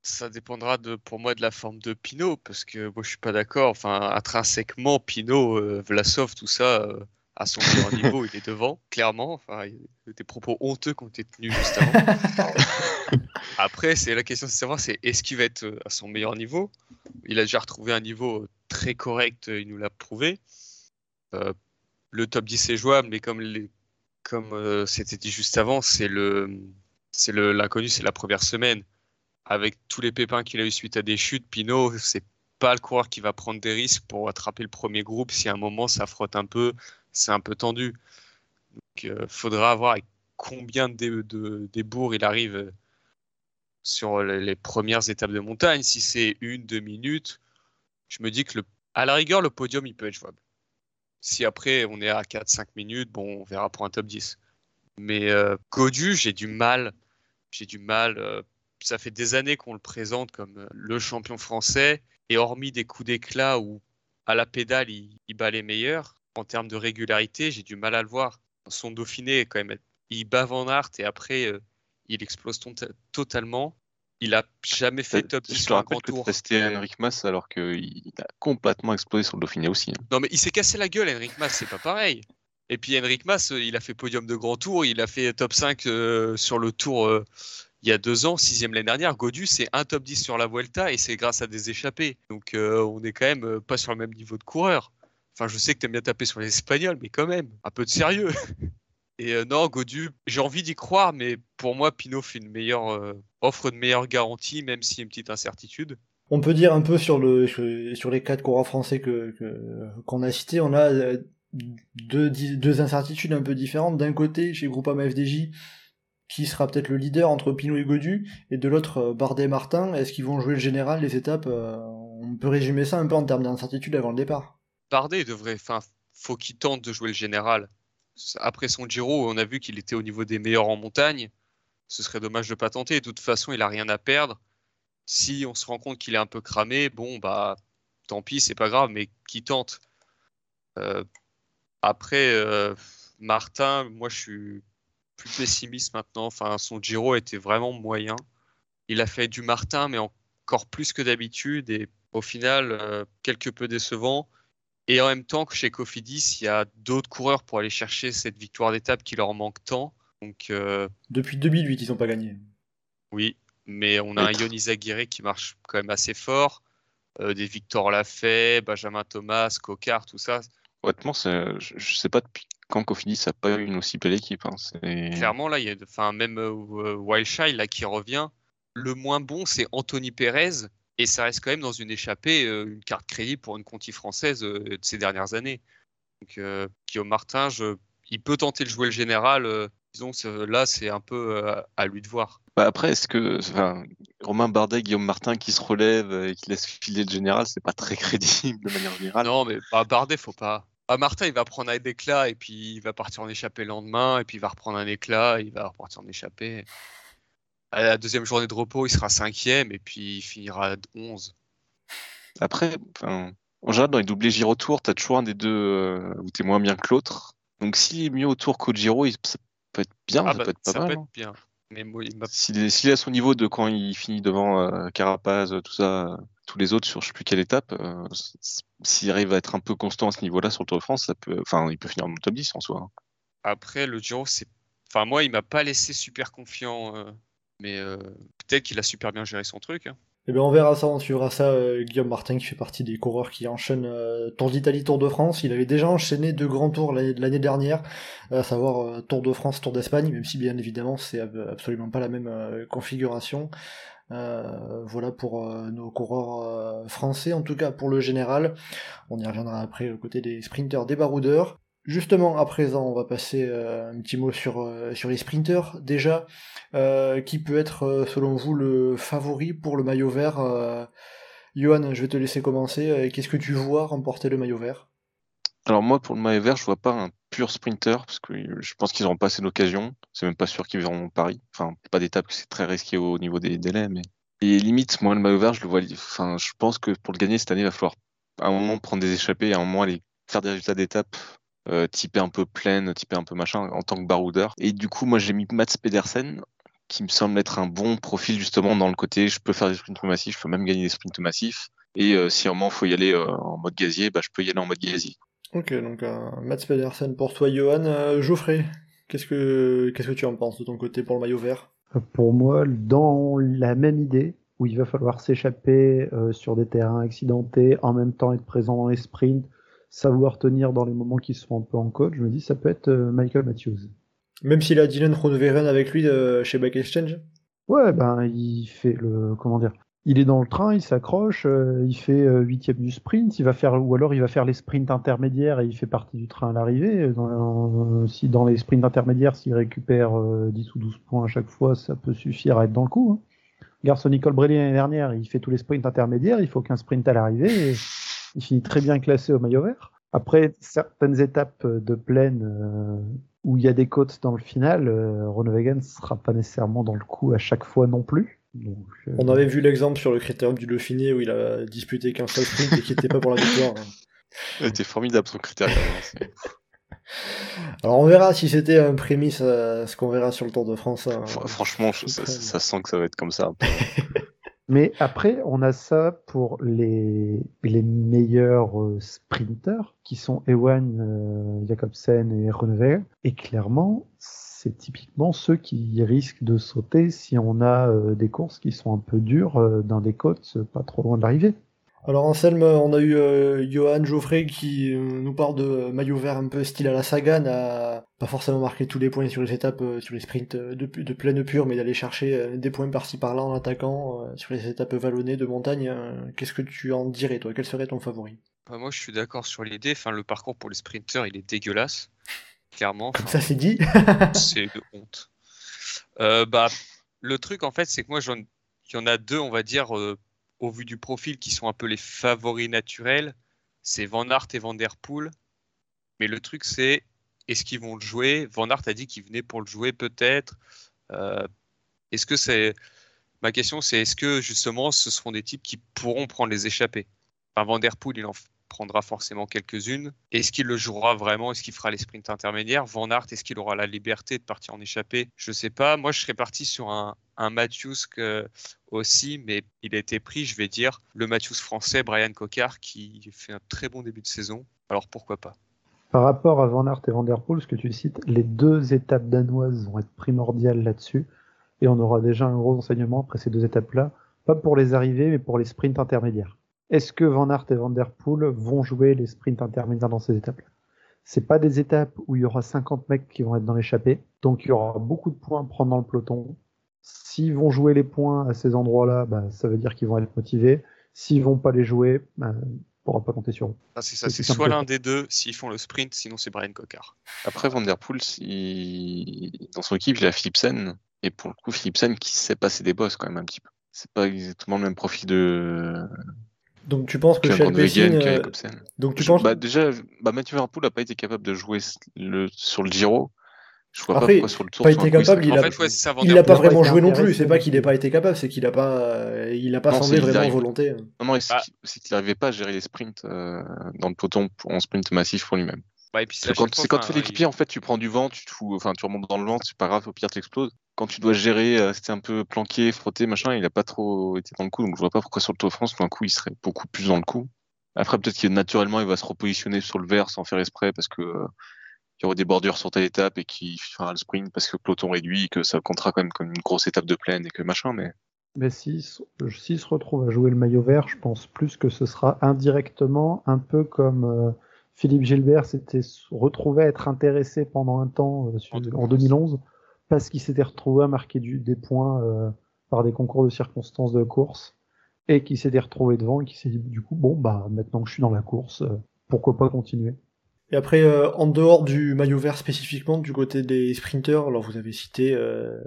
Ça dépendra de, pour moi de la forme de Pinot, parce que moi je suis pas d'accord. Enfin, intrinsèquement, Pinot, euh, Vlasov, tout ça, euh, à son meilleur niveau, il est devant, clairement. Enfin, des propos honteux qui ont été tenus juste avant. Après, c'est la question de savoir, c'est est-ce qu'il va être euh, à son meilleur niveau? Il a déjà retrouvé un niveau euh, très correct, euh, il nous l'a prouvé. Euh, le top 10 est jouable, mais comme les, comme euh, c'était dit juste avant, c'est le, c'est le l'inconnu, c'est la première semaine. avec tous les pépins qu'il a eu suite à des chutes, Pinot, c'est pas le coureur qui va prendre des risques pour attraper le premier groupe. Si à un moment ça frotte un peu, c'est un peu tendu. Donc, il faudra voir combien de, de, des bourgs il arrive sur les premières étapes de montagne. Si c'est une, deux minutes, je me dis que le, à la rigueur, le podium, il peut être jouable. Si après on est à 4-5 minutes, bon, on verra pour un top 10. Mais euh, Godu, j'ai du mal. J'ai du mal. Euh, ça fait des années qu'on le présente comme euh, le champion français. Et hormis des coups d'éclat où à la pédale, il, bat les meilleurs, en termes de régularité, j'ai du mal à le voir. Son Dauphiné, quand même, il bat Van Aert et après, il explose totalement. Il a jamais fait top 10 sur un grand tour. C'était Henrik Mas alors qu'il a complètement explosé sur le Dauphiné aussi. Hein. Non mais il s'est cassé la gueule Henrik Mas, c'est pas pareil. Et puis Henrik Mas, il a fait podium de grand tour, il a fait top 5 euh, sur le tour euh, il y a deux ans, sixième l'année dernière. Godu, c'est un top 10 sur la Vuelta et c'est grâce à des échappées. Donc euh, on est quand même pas sur le même niveau de coureur. Enfin, je sais que tu aimes bien taper sur les Espagnols, mais quand même, un peu de sérieux. Et euh, non, Godu, j'ai envie d'y croire, mais pour moi, Pinot fait une meilleure euh, offre de meilleure garantie, même s'il y a une petite incertitude. On peut dire un peu sur le sur les quatre coureurs français qu'on a cités, on a euh, deux, incertitudes un peu différentes. D'un côté, chez Groupama FDJ, qui sera peut-être le leader entre Pinot et Godu, et de l'autre, Bardet et Martin. Est-ce qu'ils vont jouer le général, les étapes On peut résumer ça un peu en termes d'incertitude avant le départ. Bardet devrait, enfin, faut qu'il tente de jouer le général après son Giro, on a vu qu'il était au niveau des meilleurs en montagne. Ce serait dommage de pas tenter. De toute façon, il a rien à perdre. Si on se rend compte qu'il est un peu cramé, bon, bah, tant pis, c'est pas grave, mais qui tente? Euh, Après, euh, Martin, moi, je suis plus pessimiste maintenant. Enfin, son Giro était vraiment moyen. Il a fait du Martin, mais encore plus que d'habitude. Et au final, euh, quelque peu décevant. Et en même temps que chez Cofidis, il y a d'autres coureurs pour aller chercher cette victoire d'étape qui leur manque tant. Donc, euh, Depuis 2008, ils n'ont pas gagné. Oui, mais on a un Yonis Aguirre qui marche quand même assez fort. Euh, des Victor Lafay, Benjamin Thomas, Cocard, tout ça. Honnêtement, je ne sais pas depuis quand Cofidis n'a pas eu une aussi belle équipe. Hein. Clairement, là, il y a enfin, même euh, Wildchild là, qui revient. Le moins bon, c'est Anthony Perez, et ça reste quand même dans une échappée, euh, une carte crédit pour une Conti française euh, de ces dernières années. Donc, euh, Guillaume Martin, il peut tenter de jouer le général. disons là, c'est un peu à lui de voir. Bah, après, est-ce que Romain Bardet, Guillaume Martin qui se relève et qui laisse filer le général, c'est pas très crédible de manière générale Non, mais bah, Bardet, faut pas. Martin, il va prendre un éclat et puis il va partir en échappée le lendemain, et puis il va reprendre un éclat, il va repartir en échappée à la deuxième journée de repos, il sera cinquième et puis il finira 11. Après, en général, dans les doublés Giro Tour, tu as toujours un des deux euh, où tu es moins bien que l'autre. Donc s'il est mieux au tour qu'au Giro, ça peut être bien, ah ça bah, peut être pas ça mal. Peut être bien. Mais s'il, est, à son niveau de quand il finit devant euh, Carapaz, tout ça, tous les autres sur je sais plus quelle étape, euh, s'il arrive à être un peu constant à ce niveau-là sur le Tour de France, ça peut, enfin, il peut finir dans le top 10 en soi. Hein. Après, le Giro, c'est, enfin moi, il m'a pas laissé super confiant mais euh, peut-être qu'il a super bien géré son truc. Hein. Eh bien, on verra ça, on suivra ça. Euh, Guillaume Martin, qui fait partie des coureurs qui enchaînent euh, Tour d'Italie, Tour de France. Il avait déjà enchaîné deux grands tours l'année dernière, à savoir Tour de France, Tour d'Espagne, même si bien évidemment c'est absolument pas la même configuration. voilà pour nos coureurs français, en tout cas pour le général. On y reviendra après côté des sprinters, des baroudeurs. Justement, à présent, on va passer euh, un petit mot sur, euh, les sprinters. Déjà, euh, qui peut être, selon vous, le favori pour le maillot vert Johan, je vais te laisser commencer. Qu'est-ce que tu vois remporter le maillot vert? Alors moi, pour le maillot vert, je vois pas un pur sprinter, parce que je pense qu'ils n'auront pas assez d'occasion. C'est même pas sûr qu'ils verront Paris. Enfin, pas d'étape, c'est très risqué au niveau des délais, mais... Et limite, moi, le maillot vert, je le vois... Enfin, je pense que pour le gagner cette année, il va falloir à un moment prendre des échappées et à un moment aller faire des résultats d'étape typé un peu pleine, typé un peu machin, en tant que baroudeur. Et du coup, moi, j'ai mis Mats Pedersen, qui me semble être un bon profil justement dans le côté je peux faire des sprints massifs, je peux même gagner des sprints massifs. Et euh, si à un moment il faut y aller euh, en mode gazier, bah, je peux y aller en mode gazier. Ok, donc Mats Pedersen pour toi, Johan. Geoffrey, qu'est-ce que qu'est-ce que tu en penses de ton côté pour le maillot vert? Pour moi, dans la même idée, où il va falloir s'échapper sur des terrains accidentés, en même temps être présent dans les sprints, savoir tenir dans les moments qui sont un peu en code, je me dis ça peut être euh, Michael Matthews. Même s'il a Dylan Groenewegen avec lui euh, chez Back Exchange Ouais, ben il fait le comment dire. Il est dans le train, il s'accroche, euh, il fait euh, huitième du sprint, il va faire ou alors il va faire les sprints intermédiaires et il fait partie du train à l'arrivée. Dans- euh, si dans les sprints intermédiaires, s'il récupère euh, 10 ou 12 points à chaque fois, ça peut suffire à être dans le coup. Hein. Regarde son Nicole Brelli l'année dernière, il fait tous les sprints intermédiaires, il faut qu'un sprint à l'arrivée et il finit très bien classé au maillot vert. Après certaines étapes de plaine euh, où il y a des côtes dans le final, euh, Ronewegen ne sera pas nécessairement dans le coup à chaque fois non plus. Donc, euh, On avait vu l'exemple sur le critérium du Dauphiné où il a disputé qu'un seul sprint et qui n'était pas pour la victoire. C'était formidable son critère. C'est- Alors on verra si c'était un prémisse à ce qu'on verra sur le Tour de France. hein. Fr- Franchement, je- ça, ça- ça sent que ça va être comme ça. Mais après, on a ça pour les, les meilleurs euh, sprinters, qui sont Ewan, euh, Jacobsen et Reneweg. Et clairement, c'est typiquement ceux qui risquent de sauter si on a euh, des courses qui sont un peu dures euh, dans des côtes pas trop loin de l'arrivée. Alors Anselme, on a eu euh, Johan Geoffrey qui euh, nous parle de maillot vert un peu style à la Sagan, à pas forcément marquer tous les points sur les étapes, euh, sur les sprints euh, de, de pleine pure, mais d'aller chercher euh, des points par-ci par-là en attaquant euh, sur les étapes vallonnées de montagne. euh, Qu'est-ce que tu en dirais toi? Quel serait ton favori? Bah, moi, je suis d'accord sur l'idée. Enfin, le parcours pour les sprinters, il est dégueulasse. Clairement. Comme ça c'est dit. c'est de honte. Euh, bah, le truc, en fait, c'est que moi, j'en- il y en a deux, on va dire, euh, au vu du profil, qui sont un peu les favoris naturels. C'est Van Aert et Van Der Poel. Mais le truc, c'est est-ce qu'ils vont le jouer? Van Aert a dit qu'il venait pour le jouer, peut-être. Euh, est-ce que c'est. Ma question, c'est est-ce que justement, ce seront des types qui pourront prendre les échappées? Enfin, Van Der Poel, il en prendra forcément quelques-unes. Est-ce qu'il le jouera vraiment? Est-ce qu'il fera les sprints intermédiaires? Van Aert, est-ce qu'il aura la liberté de partir en échappée? Je sais pas. Moi, je serais parti sur un, un Matthews aussi, mais il a été pris, je vais dire, le Matthews français, Brian Cocard, qui fait un très bon début de saison. Alors pourquoi pas? Par rapport à Van Aert et Van Der Poel, ce que tu cites, les deux étapes danoises vont être primordiales là-dessus. Et on aura déjà un gros enseignement après ces deux étapes-là. Pas pour les arrivées, mais pour les sprints intermédiaires. Est-ce que Van Aert et Van Der Poel vont jouer les sprints intermédiaires dans ces étapes-là C'est pas des étapes où il y aura 50 mecs qui vont être dans l'échappée. Donc il y aura beaucoup de points à prendre dans le peloton. S'ils vont jouer les points à ces endroits-là, bah, ça veut dire qu'ils vont être motivés. S'ils vont pas les jouer, bah, on pourra pas compter sur eux. Ah, C'est ça, C'est soit l'un des deux s'ils font le sprint, sinon c'est Brian Cocard. Après, Van Der Poel, il- dans son équipe, il a Philipsen. Et pour le coup, Philipsen qui sait passer des bosses quand même un petit peu. C'est pas exactement le même profil de Donc tu penses que euh, donc tu Je- penses bah, déjà, bah, Mathieu Van Der Poel n'a pas été capable de jouer le, sur le Giro. Je vois Après, pas pourquoi sur le Tour. pas été capable, il en a- fait, ouais, c'est ça, Van il Der n'a pas vraiment joué non plus. C'est pas qu'il n'ait pas été capable, c'est qu'il a pas, euh, il a pas Non, semblé vraiment arrive. volonté. Non, non, c'est Ah. qu'il- n'arrivait pas à gérer les sprints euh, dans le peloton pour- en sprint massif pour lui-même. Bah, C'est quand, fois, tu fais l'équipier, en fait, tu prends du vent, tu te fous, enfin, tu remontes dans le vent, c'est pas grave, au pire, t'exploses. Quand tu dois gérer, euh, c'était un peu planqué, frotté, machin, il a pas trop été dans le coup, donc je vois pas pourquoi sur le Tour de France, tout d'un coup, il serait beaucoup plus dans le coup. Après, peut-être que naturellement, il va se repositionner sur le vert sans faire exprès parce que il y aurait des bordures sur telle étape et qu'il fera le sprint parce que le peloton réduit, et que ça comptera quand même comme une grosse étape de plaine et que machin, mais Mais s'il se retrouve à jouer le maillot vert, je pense plus que ce sera indirectement, un peu comme euh, Philippe Gilbert s'était retrouvé à être intéressé pendant un temps euh, sur- En en 2011, parce qu'il s'était retrouvé à marquer du- des points euh, par des concours de circonstances de course, et qu'il s'était retrouvé devant et qui s'est dit du coup, bon, bah maintenant que je suis dans la course, pourquoi pas continuer Et après, euh, en dehors du maillot vert spécifiquement, du côté des sprinters, alors vous avez cité euh,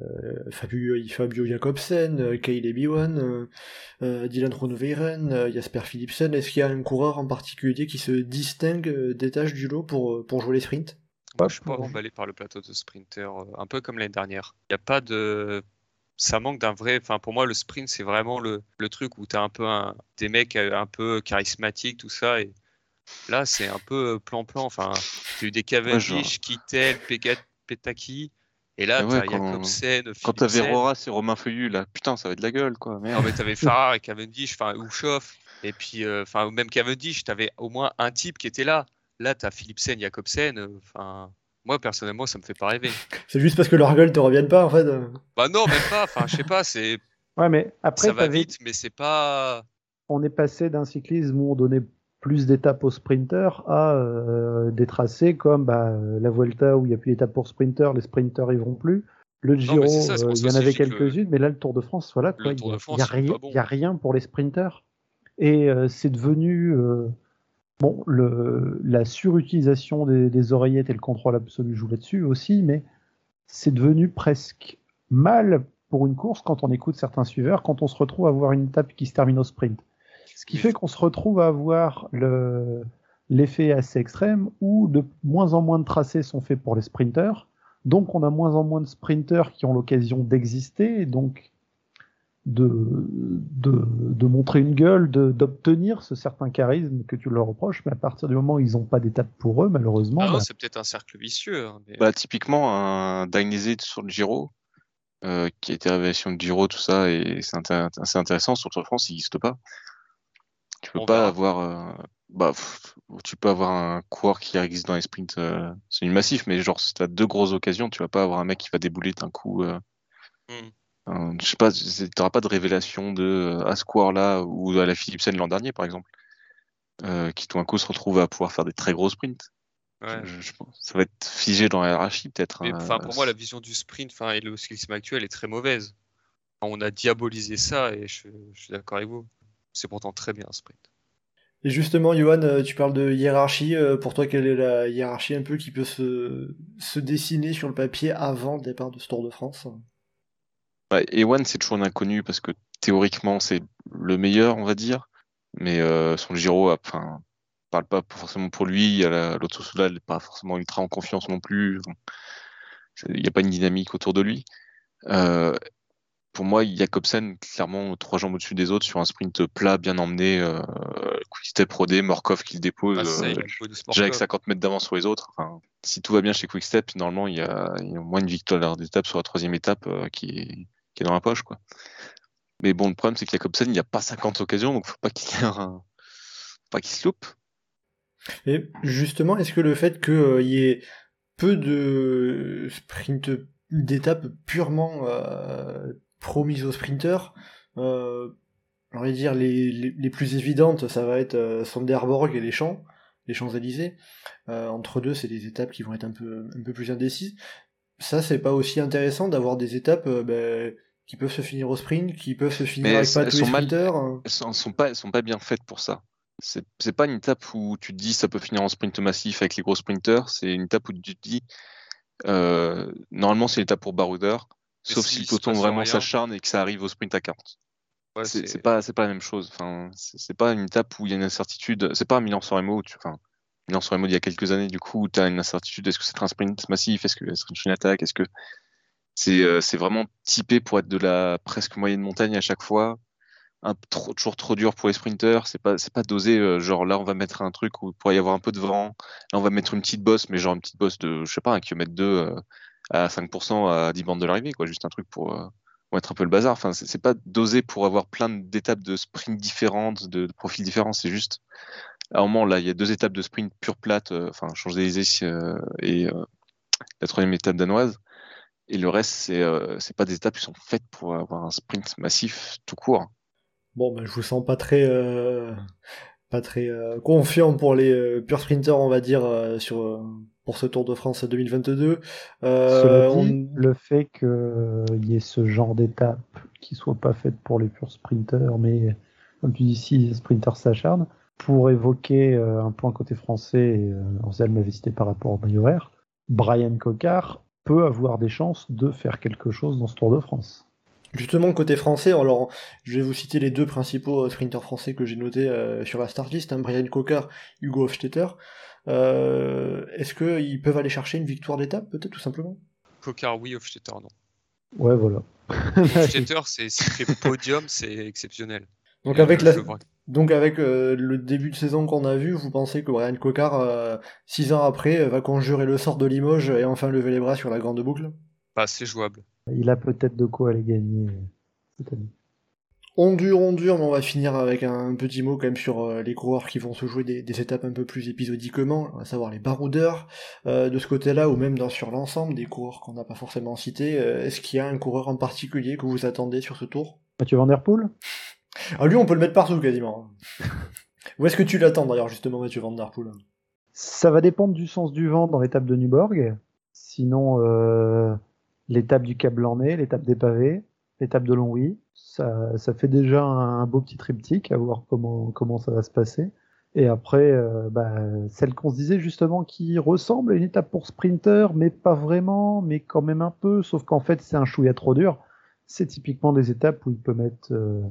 Fabio, Fabio Jacobsen, euh, Caleb Ewan, euh, euh, Dylan Groenewegen, euh, Jasper Philipsen. Est-ce qu'il y a un coureur en particulier qui se distingue, euh, détache du lot pour, pour jouer les sprints? Moi, je suis pas emballé par le plateau de sprinter, euh, un peu comme l'année dernière. Il n'y a pas de. Ça manque d'un vrai. Enfin, pour moi, le sprint, c'est vraiment le, le truc où tu as un peu un- des mecs un peu charismatiques, tout ça. Et là, c'est un peu euh, plan-plan. Enfin, tu as eu des Cavendish, Kittel, Pegat- Petaki. Et là, ouais, as quand- Jacobsen, quand t'avais. Roras et Romain Feuillu, là, putain, ça va être de la gueule, quoi, Non, merde. mais t'avais Farrar et Cavendish, enfin, ou Schoff. Et puis, euh, enfin, même Cavendish, t'avais au moins un type qui était là. Là, t'as Philipsen, Jacobsen. euh, Enfin, moi, personnellement, ça me fait pas rêver. C'est juste parce que leurs gueules te reviennent pas, en fait. Bah non, même pas. Enfin, je sais pas, c'est Ouais, mais après, ça va vite, mais c'est pas. on est passé d'un cyclisme où on donnait plus d'étapes aux sprinters à euh, des tracés comme bah, euh, la Vuelta où il n'y a plus d'étapes pour sprinters, les sprinters ils vont plus. Le Giro, ça, euh, il y en avait que quelques-unes, mais là, le Tour de France, voilà, il Tour y a- y a, rien, pas bon. il y a rien pour les sprinters. Et euh, c'est devenu bon, le, la surutilisation des, des oreillettes et le contrôle absolu joue là-dessus aussi, mais c'est devenu presque mal pour une course quand on écoute certains suiveurs, quand on se retrouve à avoir une étape qui se termine au sprint. Ce qui fait qu'on se retrouve à avoir le, l'effet assez extrême où de moins en moins de tracés sont faits pour les sprinters. Donc on a moins en moins de sprinters qui ont l'occasion d'exister, et donc de, de, de montrer une gueule, d'obtenir ce certain charisme que tu leur reproches, mais à partir du moment où ils n'ont pas d'étape pour eux, malheureusement, Ah bah, c'est peut-être un cercle vicieux. hein, mais- Bah, typiquement, un Dainese sur le Giro, euh, qui a été révélation de Giro, tout ça, et c'est intéressant. Sur le Tour de France, il n'existe pas. Tu peux On pas verra. avoir. euh, bah, pff, tu peux avoir un coureur qui existe dans les sprints, euh, c'est une massif, mais genre, si tu as deux grosses occasions, tu vas pas avoir un mec qui va débouler d'un coup. euh, un- je sais pas, tu n'auras pas de révélation de euh, à ce coureur-là ou à la Philipsen l'an dernier, par exemple, qui tout d'un coup se retrouve à pouvoir faire des très gros sprints. Ouais. Je- je pense- ça va être figé dans la hiérarchie, peut-être. Hein, pour moi, la vision du sprint et le cyclisme actuel est très mauvaise. On a diabolisé ça et je, je suis d'accord avec vous. C'est pourtant très bien un sprint. Et justement, Johan, euh, tu parles de hiérarchie. euh, Pour toi, quelle est la hiérarchie un peu qui peut se, se dessiner sur le papier avant le départ de ce Tour de France? Ouais, Ewan, c'est toujours un inconnu parce que théoriquement, c'est le meilleur, on va dire. Mais euh, son Giro, enfin, parle pas forcément pour lui. L'autre Soudal n'est pas forcément ultra en confiance non plus. Il n'y a pas une dynamique autour de lui. Euh, pour moi, Jacobsen, clairement, trois jambes au-dessus des autres sur un sprint plat, bien emmené. Euh, Quickstep rodé, Morkov qui le dépose. Ah, euh, il déjà avec Morkov. 50 mètres d'avance sur les autres. Enfin, si tout va bien chez Quickstep, normalement, il y a, il y a au moins une victoire d'étape sur la troisième étape euh, qui, est, qui est dans la poche. Quoi. Mais bon, le problème, c'est a Jacobsen, il n'y a pas 50 occasions, donc faut pas qu'il y ait un- faut pas qu'il se loupe. Et justement, est-ce que le fait qu'il y ait peu de sprint d'étapes purement promises aux sprinters, euh, j'ai envie de dire les, les, les plus évidentes, ça va être euh, Sonderborg et les Champs, les Champs-Élysées. Euh, entre deux, c'est des étapes qui vont être un peu, un peu plus indécises. Ça, c'est pas aussi intéressant d'avoir des étapes euh, ben, qui peuvent se finir au sprint, qui peuvent se finir Mais avec pas tous les mal- hein. Elles sont, sont pas, elles sont pas bien faites pour ça. C'est pas une étape où tu te dis ça peut finir en sprint massif avec les gros sprinters. C'est une étape où tu te dis euh, normalement c'est l'étape pour baroudeur, Mais sauf si le peloton vraiment s'acharne et que ça arrive au sprint à 40. Ouais, c'est pas pas la même chose. Enfin, c'est pas une étape où il y a une incertitude. C'est pas un Milan San Remo. Enfin, Milan San Remo d'il y a quelques années, du coup, tu as une incertitude. Est-ce que c'est un sprint massif? Est-ce que c'est une attaque Est-ce que c'est euh, c'est vraiment typé pour être de la presque moyenne montagne à chaque fois? Un, trop, toujours trop dur pour les sprinters. C'est pas c'est pas dosé. euh, genre là, on va mettre un truc où il pourrait y avoir un peu de vent. Là, on va mettre une petite bosse, mais genre une petite bosse de je sais pas un kilomètre 2 à 5% à 10 bandes de l'arrivée, quoi. Juste un truc pour euh, pour mettre un peu le bazar. Enfin, c'est pas dosé pour avoir plein d'étapes de sprint différentes, de, profils différents. C'est juste, à un moment, là, il y a deux étapes de sprint pure plate, euh, enfin, euh, et euh, la troisième étape danoise. Et le reste, c'est euh, c'est pas des étapes qui sont faites pour avoir un sprint massif tout court. Bon, ben, je vous sens pas très, euh, pas très euh, confiant pour les euh, pure sprinters, on va dire, euh, sur, euh, pour ce Tour de France 2022. Euh, on- le fait qu'il y ait ce genre d'étape qui soit pas faite pour les purs sprinters, mais comme tu dis, si les sprinters s'acharnent, pour évoquer euh, un point côté français, euh, Orzel m'avait cité par rapport au maillot Brian Cocard peut avoir des chances de faire quelque chose dans ce Tour de France. Justement, côté français, alors je vais vous citer les deux principaux euh, sprinters français que j'ai notés euh, sur la start list, hein, Brian Cocard, Hugo Hofstetter. Euh, Est-ce qu'ils peuvent aller chercher une victoire d'étape, peut-être, tout simplement? Cocard, oui, Hofstetter, non. Ouais, voilà. Hofstetter, c'est podium, c'est exceptionnel. Donc Et, avec, euh, la... je vois- Donc avec euh, le début de saison qu'on a vu, vous pensez que Brian Cocard, euh, six ans après, va conjurer le sort de Limoges et enfin lever les bras sur la grande boucle? Bah, c'est jouable. Il a peut-être de quoi aller gagner cette année. On dure, on dure, mais on va finir avec un petit mot quand même sur euh, les coureurs qui vont se jouer des, des étapes un peu plus épisodiquement, à savoir les baroudeurs. Euh, de ce côté-là, ou même dans, sur l'ensemble des coureurs qu'on n'a pas forcément cités, euh, est-ce qu'il y a un coureur en particulier que vous attendez sur ce tour? Mathieu Van Der Poel? Ah lui, on peut le mettre partout quasiment. Où est-ce que tu l'attends d'ailleurs justement, Mathieu Van Der Poel? Ça va dépendre du sens du vent dans l'étape de Nyborg. Sinon, euh, l'étape du Cap Blanc-Nez, l'étape des pavés, l'étape de Longwy. Ça, ça fait déjà un, beau petit triptyque à voir comment, comment ça va se passer. Et après, euh, bah, celle qu'on se disait justement qui ressemble à une étape pour sprinter, mais pas vraiment, mais quand même un peu, sauf qu'en fait c'est un chouïa trop dur. C'est typiquement des étapes où il peut mettre euh,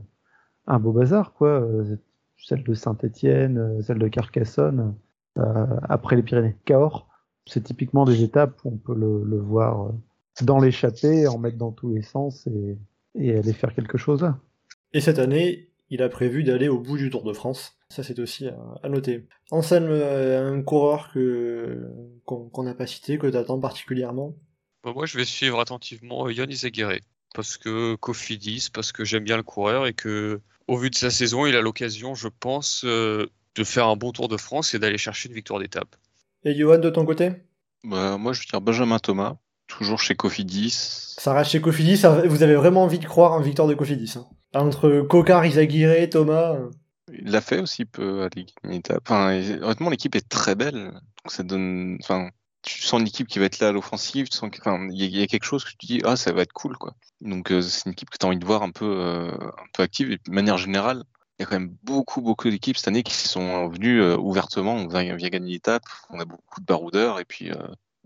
un beau bazar, quoi. Euh, celle de Saint-Étienne, celle de Carcassonne, après les Pyrénées. Cahors, c'est typiquement des étapes où on peut le, le voir dans l'échappée, en mettre dans tous les sens et, et aller faire quelque chose là. Et cette année, il a prévu d'aller au bout du Tour de France. Ça, c'est aussi à, noter. Anselme, euh, un coureur que qu'on n'a pas cité, que tu attends particulièrement? Bah, Moi, je vais suivre attentivement Yann Izaguirre. Parce que Cofidis, parce que j'aime bien le coureur et que, au vu de sa saison, il a l'occasion, je pense, euh, de faire un bon Tour de France et d'aller chercher une victoire d'étape. Et Johan, de ton côté? Bah, Moi, je veux dire Benjamin Thomas toujours chez Cofidis. Ça reste chez Cofidis, vous avez vraiment envie de croire en victoire de Cofidis. Hein. Entre Cocard, Isaguirre, Thomas. Euh. Il l'a fait aussi peu à l'étape. Enfin, honnêtement, l'équipe est très belle. ça donne. Enfin, tu sens une équipe qui va être là à l'offensive. il y, a quelque chose que tu dis, ah, ça va être cool, quoi. Donc, euh, c'est une équipe que tu as envie de voir un peu, euh, un peu active. Et de manière générale, il y a quand même beaucoup, beaucoup d'équipes cette année qui sont venues ouvertement. On vient, gagner l'étape. On a beaucoup de baroudeurs. Et puis,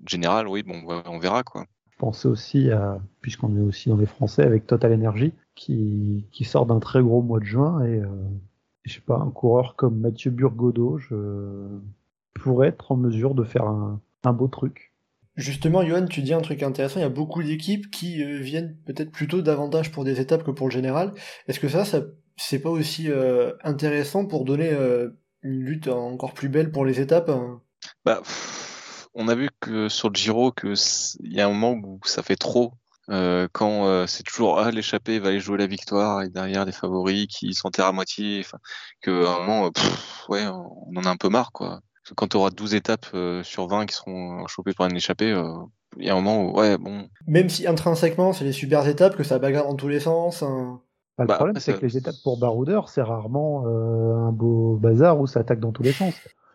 général, oui, bon, on verra quoi. Je pensais aussi à, puisqu'on est aussi dans les Français, avec Total Energy, qui, qui sort d'un très gros mois de juin et euh, je sais pas, un coureur comme Mathieu Burgodeau, je pourrais être en mesure de faire un, un beau truc. Justement, Johan, tu dis un truc intéressant. Il y a beaucoup d'équipes qui euh, viennent peut-être plutôt davantage pour des étapes que pour le général. Est-ce que ça, ça c'est pas aussi euh, intéressant pour donner une lutte encore plus belle pour les étapes hein? Bah on a vu que sur le Giro, que il y a un moment où ça fait trop. Euh, quand euh, c'est toujours ah l'échappée va aller jouer la victoire et derrière des favoris qui s'enterrent à moitié, que à un moment ouais on en a un peu marre quoi. Quand tu auras 12 étapes euh, sur 20 qui seront chopées par une échappée, il y a un moment où ouais bon. Même si intrinsèquement c'est les super étapes que ça bagarre dans tous les sens. Hein. Bah, le bah, problème c'est que les étapes pour baroudeur c'est rarement un beau bazar où ça attaque dans tous les sens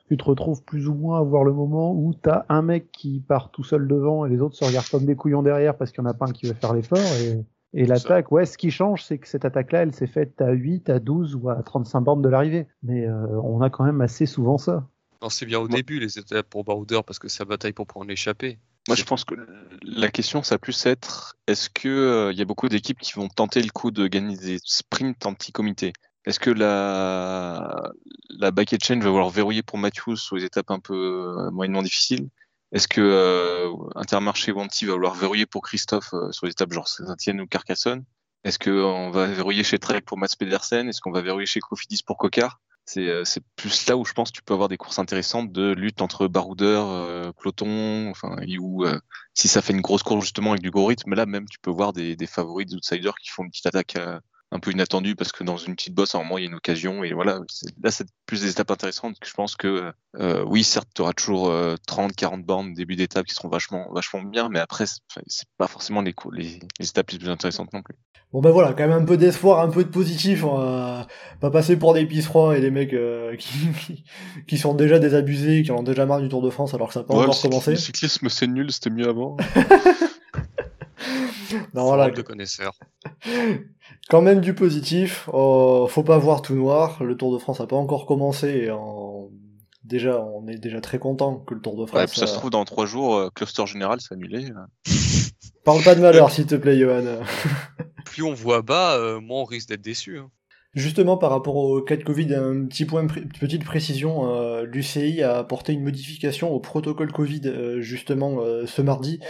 tu te retrouves plus ou moins à voir le moment où tu as un mec qui part tout seul devant et les autres se regardent comme des couillons derrière parce qu'il n'y en a pas un qui veut faire l'effort. Et, et l'attaque, ouais, ce qui change, c'est que cette attaque-là, elle s'est faite à 8, à 12 ou à 35 bornes de l'arrivée. Mais euh, on a quand même assez souvent ça. Non, c'est bien au début, les étapes pour Baroudeur, parce que ça bataille pour prendre l'échappée. Moi, je pense que la question, ça va plus être est-ce qu'il euh, il y a beaucoup d'équipes qui vont tenter le coup de gagner des sprints en petit comité? Est-ce que la, la chain va vouloir verrouiller pour Matthews sur les étapes un peu euh, moyennement difficiles? Est-ce que euh, Intermarché Wanty va vouloir verrouiller pour Christophe euh, sur les étapes genre Saint-Etienne ou Carcassonne? Est-ce qu'on va verrouiller chez Trek pour Mats Pedersen? Est-ce qu'on va verrouiller chez Cofidis pour Cocard c'est, plus là où je pense que tu peux avoir des courses intéressantes de lutte entre baroudeurs, peloton, enfin, ou si ça fait une grosse course justement avec du gros rythme, là même tu peux voir des, des favoris, des outsiders qui font une petite attaque un peu inattendu parce que dans une petite bosse, à un moment, il y a une occasion. Et voilà, là, c'est plus des étapes intéressantes je pense que, euh, oui, certes, tu auras toujours 30, euh, 40 bornes début d'étape qui seront vachement, vachement bien, mais après, c'est pas forcément les, les, les, étapes les plus intéressantes non plus. Bon, ben voilà, quand même un peu d'espoir, un peu de positif. On va pas passer pour des froids et des mecs euh, qui, qui, sont déjà désabusés, qui ont déjà marre du Tour de France alors que ça n'a pas encore commencé. Le cyclisme, c'est nul, c'était mieux avant. non, voilà. de connaisseurs. Quand même du positif. Oh, faut pas voir tout noir. Le Tour de France a pas encore commencé. Et Déjà, on est déjà très content que le Tour de France. Ouais, ça se trouve dans trois jours, euh, cluster général s'est annulé. Parle pas de malheur, s'il te plaît, Johan. Plus on voit bas, euh, moins on risque d'être déçu. Hein. Justement, par rapport au cas de Covid, un petit point, petite précision, euh, l'UCI a apporté une modification au protocole Covid justement ce mardi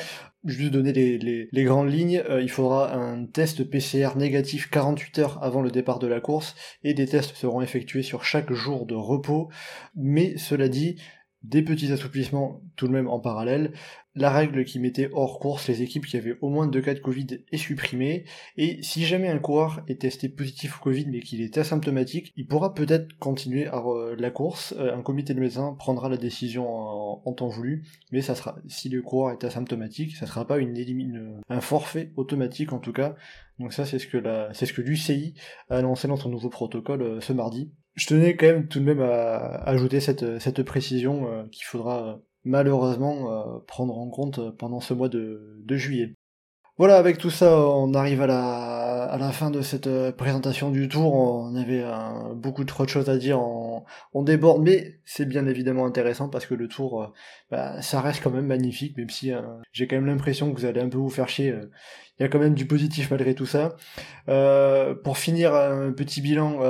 juste donner les, grandes lignes, euh, il faudra un test PCR négatif 48 heures avant le départ de la course et des tests seront effectués sur chaque jour de repos. Mais cela dit, des petits assouplissements tout de même en parallèle. La règle qui mettait hors course les équipes qui avaient au moins deux cas de Covid est supprimée, et si jamais un coureur est testé positif au Covid mais qu'il est asymptomatique, il pourra peut-être continuer à la course, euh, un comité de médecins prendra la décision en, temps voulu, mais ça sera, si le coureur est asymptomatique, ça sera pas une, une un forfait automatique en tout cas, donc ça c'est ce que la, c'est ce que l'UCI a annoncé dans son nouveau protocole euh, ce mardi je tenais quand même tout de même à ajouter cette, précision euh, qu'il faudra malheureusement euh, prendre en compte pendant ce mois de, juillet. Voilà, avec tout ça, on arrive à la, à la fin de cette euh, présentation du tour. On avait euh, beaucoup trop de choses à dire, on, déborde, mais c'est bien évidemment intéressant parce que le tour, euh, bah, ça reste quand même magnifique, même si j'ai quand même l'impression que vous allez un peu vous faire chier. Il y a quand même du positif malgré tout ça. pour finir, un petit bilan,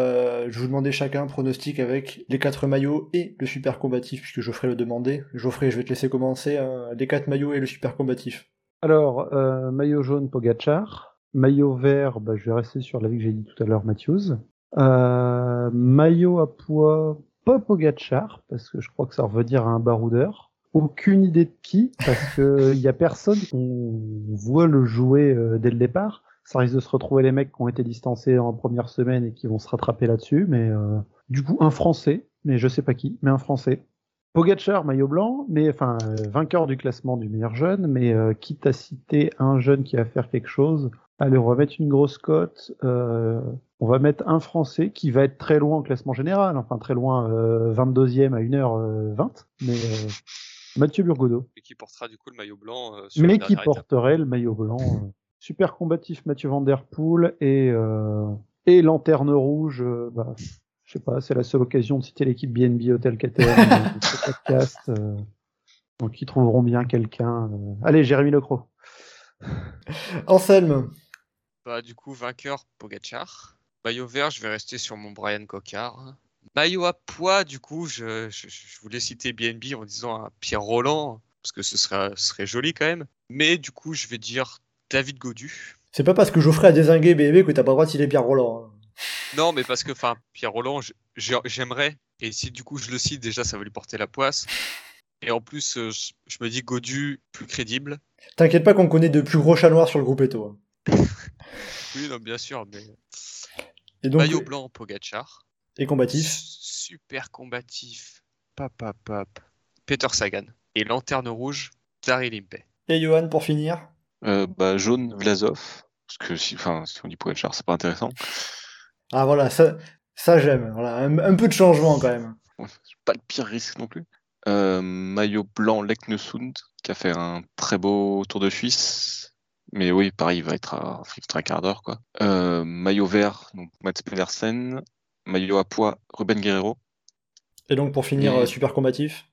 je vous demandais chacun un pronostic avec les quatre maillots et le super combatif, puisque Geoffrey le demandait. Geoffrey, je vais te laisser commencer. les quatre maillots et le super combatif. Alors, euh, maillot jaune, Pogachar. Maillot vert, bah, je vais rester sur la vie que j'ai dit tout à l'heure, Matthews. Euh, maillot à poids, pas Pogachar, parce que je crois que ça veut dire un baroudeur. Aucune idée de qui, parce que il y a personne qu'on voit le jouer euh, dès le départ. Ça risque de se retrouver les mecs qui ont été distancés en première semaine et qui vont se rattraper là-dessus, mais du coup un Français, mais je sais pas qui, mais un Français. Pogacar, maillot blanc, mais enfin euh, vainqueur du classement du meilleur jeune, mais euh, quitte à citer un jeune qui va faire quelque chose, allez, on va mettre une grosse cote. Euh, on va mettre un Français qui va être très loin au classement général, enfin très loin, 22e à 1h20, mais Mathieu Burgodeau. Et qui portera du coup le maillot blanc. mais qui porterait le maillot blanc. super combatif Mathieu Van Der Poel et, et lanterne rouge. Bah, je sais pas, c'est la seule occasion de citer l'équipe BNB Hotel KTM de ce podcast. Euh, donc ils trouveront bien quelqu'un. Euh. Allez, Jérémy Lecro. Anselme. Bah, du coup, vainqueur Pogachar. Maillot vert, je vais rester sur mon Brian Cocard. Maillot à poids, du coup, je, voulais citer BNB en disant un Pierre Roland, parce que ce serait, ce serait joli quand même. Mais du coup, je vais dire David Godu. C'est pas parce que Geoffrey a désingué BNB que t'as pas le droit de citer Pierre Roland. Hein. Non, mais parce que, enfin, Pierre Roland, j'aimerais. Et si du coup je le cite, déjà, ça va lui porter la poisse. Et en plus, euh, je me dis Godu plus crédible. T'inquiète pas qu'on connaît de plus gros chats noirs sur le groupe Eto. Hein. oui, non, bien sûr, mais. Et donc... Maillot blanc, Pogachar. Et combatif Super combatif. Pap, pap, pap. Peter Sagan. Et lanterne rouge, Dari Limpe. Et Johan, pour finir? Euh, bah, Jaune, Vlasov. Parce que si, enfin, si on dit Pogachar, c'est pas intéressant. Ah voilà, ça, ça j'aime. Voilà, un, peu de changement quand même. Pas le pire risque non plus. Euh, maillot blanc Leknesund, qui a fait un très beau Tour de Suisse. Mais oui, pareil, il va être à un quart d'heure. Quoi. Euh, maillot vert, donc Mats Pedersen. Maillot à poids, Ruben Guerrero. Et donc pour finir, super combatif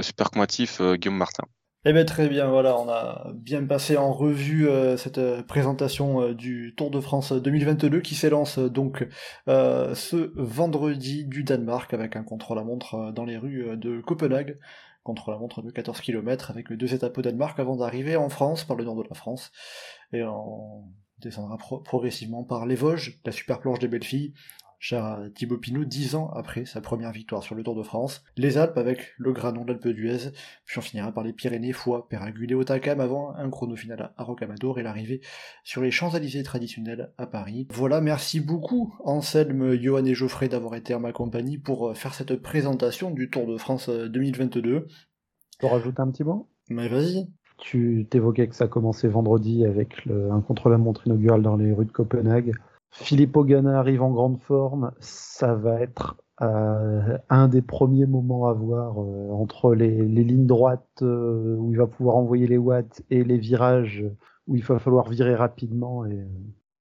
Super combatif, Guillaume Martin. Eh bien très bien, voilà, on a bien passé en revue euh, cette euh, présentation euh, du Tour de France 2022 qui s'élance donc ce vendredi du Danemark avec un contre-la-montre dans les rues de Copenhague, contre-la-montre de 14 km avec deux étapes au Danemark avant d'arriver en France, par le nord de la France, et on descendra progressivement par les Vosges, la super planche des belles filles, cher Thibaut Pinot, dix ans après sa première victoire sur le Tour de France. Les Alpes avec le Granon d'Alpe d'Huez, puis on finira par les Pyrénées, Foix, Péragude et Otakam avant un chrono final à Rocamadour et l'arrivée sur les Champs-Élysées traditionnels à Paris. Voilà, merci beaucoup Anselme, Johan et Geoffrey d'avoir été en ma compagnie pour euh, faire cette présentation du Tour de France 2022. Euh, peux rajouter un petit mot? Mais vas-y. Tu t'évoquais que ça a commencé vendredi avec un contre-la-montre inaugural dans les rues de Copenhague. Philippe Ogana arrive en grande forme. Ça va être euh, un des premiers moments à voir euh, entre les, lignes droites euh, où il va pouvoir envoyer les watts et les virages où il va falloir virer rapidement. Et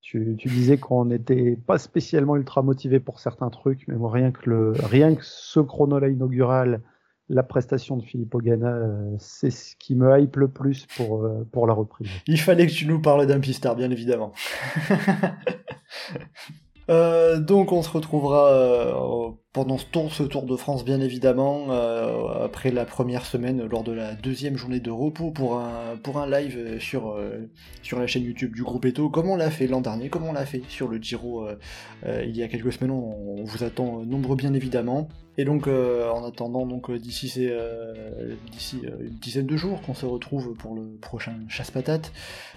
tu, disais qu'on n'était pas spécialement ultra motivé pour certains trucs, mais rien que rien que ce chrono-là inaugural la prestation de Philippe Ogana, euh, c'est ce qui me hype le plus pour, euh, pour la reprise. Il fallait que tu nous parles d'un pistard, bien évidemment. Euh, donc on se retrouvera tour, ce Tour de France bien évidemment, après la première semaine, lors de la deuxième journée de repos pour un, live sur, sur la chaîne YouTube du groupe Eto, comme on l'a fait l'an dernier, comme on l'a fait sur le Giro il y a quelques semaines, on vous attend nombreux bien évidemment. Et donc, euh, en attendant, donc euh, d'ici euh, une dizaine de jours qu'on se retrouve pour le prochain chasse-patate,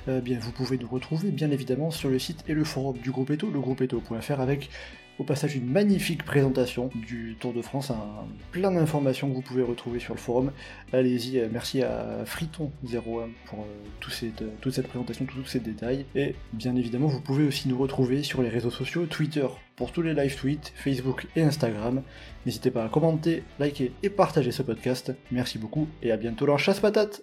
vous pouvez nous retrouver bien évidemment sur le site et le forum du groupe Eto, le groupe Eto.fr avec au passage une magnifique présentation du Tour de France, un, plein d'informations que vous pouvez retrouver sur le forum. Allez-y, euh, merci à Friton01 pour euh, toute cette présentation, tous ces détails. Et bien évidemment, vous pouvez aussi nous retrouver sur les réseaux sociaux, Twitter pour tous les live tweets, Facebook et Instagram. N'hésitez pas à commenter, liker et partager ce podcast. Merci beaucoup et à bientôt dans Chasse Patate